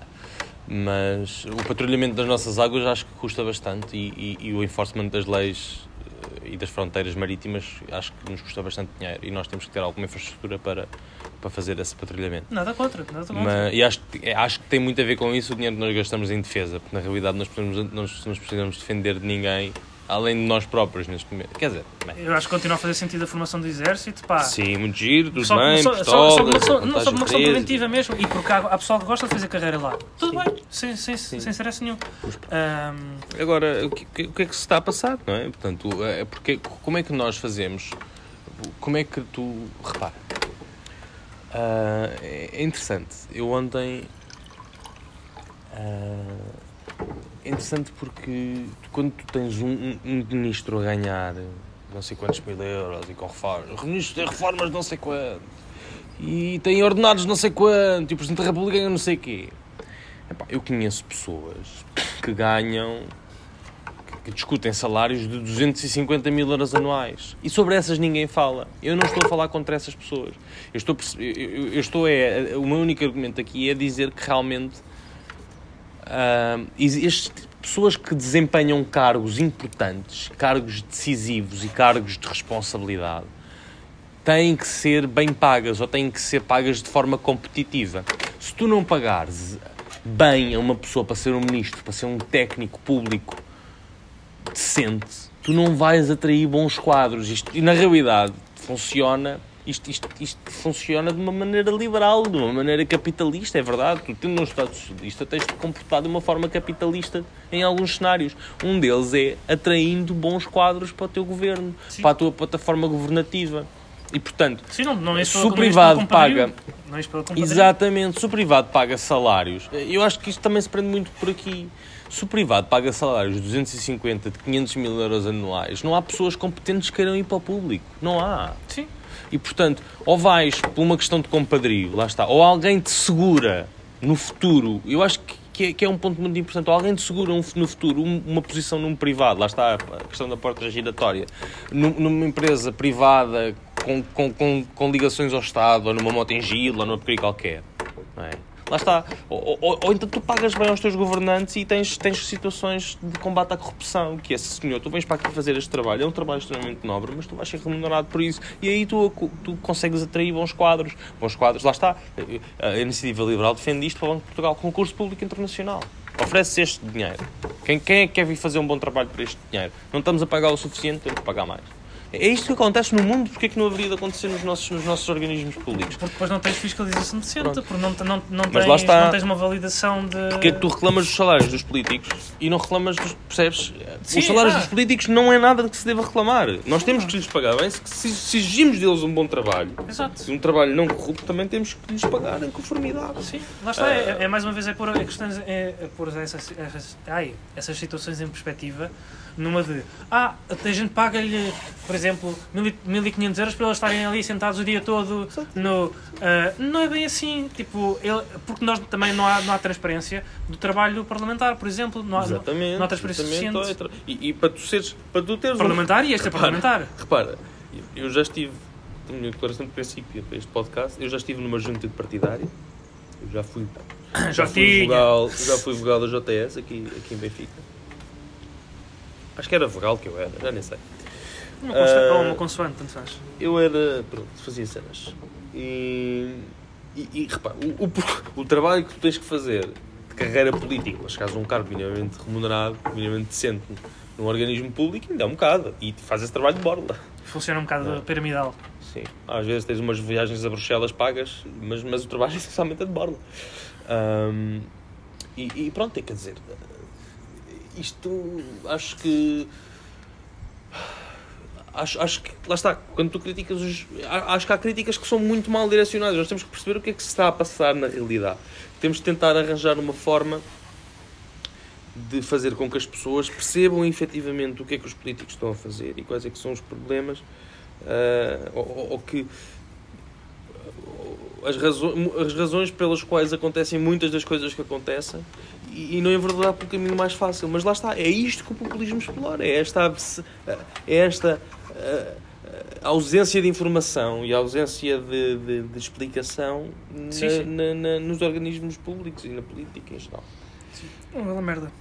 Mas o patrulhamento das nossas águas acho que custa bastante e, e- e o enforcement das leis eh, e das fronteiras marítimas acho que nos custa bastante dinheiro e nós temos que ter alguma infraestrutura para, para fazer esse patrulhamento. Nada contra, nada contra. Mas, e acho, que- é, acho que tem muito a ver com isso o dinheiro que nós gastamos em defesa, porque na realidade nós, podemos, nós não precisamos defender de ninguém além de nós próprios neste momento. Quer dizer, bem, Eu acho que continua a fazer sentido a formação do exército, pá. sim, muito giro, tudo Só, bem, só, só, pistolas, só, uma questão- não, só uma questão preventiva mesmo. E porque há, há pessoal que gosta de fazer carreira lá. Tudo bem, sem, sem, sem stress nenhum. Ahm, Agora, o que, o que é que se está a passar, não é? Portanto, é porque, como é que nós fazemos? Como é que tu. Repara. ah, é interessante. Eu ontem. ah, é interessante porque tu, quando tu tens um, um- ministro a ganhar não sei quantos mil euros e com reformas. Ministro tem reformas não sei quanto. E tem ordenados não sei quanto. E o Presidente da República ganha não sei quê. Epá, eu conheço pessoas que ganham, que- que discutem salários de 250 mil euros anuais. E sobre essas ninguém fala. Eu não estou a falar contra essas pessoas. Eu estou, eu- eu estou é, o meu único argumento aqui é dizer que realmente estes pessoas que desempenham cargos importantes, cargos decisivos e cargos de responsabilidade têm que ser bem pagas ou têm que ser pagas de forma competitiva. Se tu não pagares bem a uma pessoa para ser um ministro, para ser um técnico público decente, tu não vais atrair bons quadros. Isto, e na realidade funciona. Isto, isto, isto funciona de uma maneira liberal, de uma maneira capitalista, é verdade. Tu, tendo num Estado socialista, tens de comportar de uma forma capitalista em alguns cenários. Um deles é atraindo bons quadros para o teu governo, Sim. para a tua plataforma governativa. E, portanto, Sim, não, não é Se o privado paga- Não é. Exatamente, se o privado paga salários, eu acho que isto também se prende muito por aqui. Se o privado paga salários de 250, de 500 mil euros anuais, não há pessoas competentes que queiram ir para o público. Não há. Sim. E portanto, ou vais por uma questão de compadrio, lá está, ou alguém te segura no futuro, eu acho que, que, é, é um ponto muito importante, alguém te segura um- no futuro um- uma posição num privado, lá está a questão da porta giratória, num- numa empresa privada com, com, com, com ligações ao Estado, ou numa moto em gila, ou numa porcaria qualquer. Não é? Lá está. Ou, ou- ou então tu pagas bem aos teus governantes e tens, tens situações de combate à corrupção, que é, senhor, tu vens para aqui fazer este trabalho, é um trabalho extremamente nobre, mas tu vais ser remunerado por isso. E aí tu, tu consegues atrair bons quadros. Bons quadros, lá está. A Iniciativa Liberal defende isto para o Banco de Portugal, concurso público internacional. Oferece este dinheiro. Quem, quem é que quer vir fazer um bom trabalho por este dinheiro? Não estamos a pagar o suficiente, temos que pagar mais. É isto que acontece no mundo, porque é que não haveria de acontecer nos nossos, nos nossos organismos públicos? Porque depois não tens fiscalização decente, Pronto. porque não, não, não, Mas tens, lá está. não tens uma validação de. Porque é que tu reclamas dos salários dos políticos e não reclamas dos. Percebes? Sim, Os salários ah. dos políticos não é nada de que se deva reclamar. Nós temos que lhes pagar bem. Se, exigimos deles um bom trabalho, Exato. um trabalho não corrupto, também temos que lhes pagar em conformidade. Sim, lá está. É, é mais uma vez é pôr, é questões, é, é pôr essas, essas, ai, essas situações em perspectiva. Numa de, ah, a gente paga-lhe, por exemplo, 1500 euros para eles estarem ali sentados o dia todo no. ah, não é bem assim, tipo, ele, porque nós também não há, não há transparência do trabalho parlamentar, por exemplo. Não há, Exatamente. não há transparência exatamente. suficiente. E, e para tu seres. Para tu teres um- Parlamentar e este é parlamentar. Repara, eu já estive. A minha declaração de princípio para este podcast, eu já estive numa junta de partidária. Eu já fui. Já fui Jotinha. vogal, já fui vogal da JS aqui, aqui em Benfica. Acho que era vogal que eu era, já nem sei. Uma, Ah. ou uma consoante, tanto faz. Eu era. Pronto, fazia cenas. E. E, e repara, o, o, o trabalho que tu tens que fazer de carreira política chegares a um cargo minimamente remunerado, minimamente decente num organismo público, ainda é um bocado. E fazes esse trabalho de borla. Funciona um bocado piramidal. Sim. Às vezes tens umas viagens a Bruxelas pagas, mas, mas o trabalho essencialmente é de borla. Ahm, e, e pronto, quer dizer, isto acho que. Acho, acho que, lá está, quando tu criticas os. Acho que há críticas que são muito mal direcionadas. Nós temos que perceber o que é que se está a passar na realidade. Temos de tentar arranjar uma forma de fazer com que as pessoas percebam efetivamente o que é que os políticos estão a fazer e quais é que são os problemas ou, ou- ou que as, razo as razões pelas quais acontecem muitas das coisas que acontecem e, e não enverdar pelo caminho mais fácil. Mas lá está, é isto que o populismo explora, é esta, abs- é esta ah, ah, ausência de informação e a ausência de, de- de explicação na- Sim, sim. na- na- nos organismos públicos e na política em geral. Uma bela merda.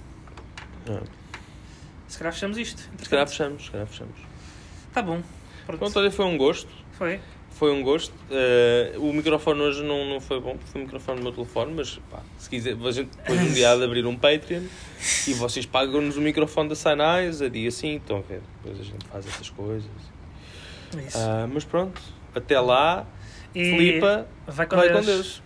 Ah. Se calhar fechamos isto. Se calhar fechamos, se calhar fechamos. Tá bom. Pronto. Pronto, olha, foi um gosto. Foi. Foi um gosto. Eh, o microfone hoje não, não foi bom, porque foi o microfone do meu telefone, mas pá, se quiser, a gente depois um dia há de abrir um Patreon e vocês pagam-nos o microfone da Sinais, a dia assim, estão a ver. Depois a gente faz essas coisas. É Isso. Ah, mas pronto, até lá, e Filipa, vai com vai Deus. com Deus.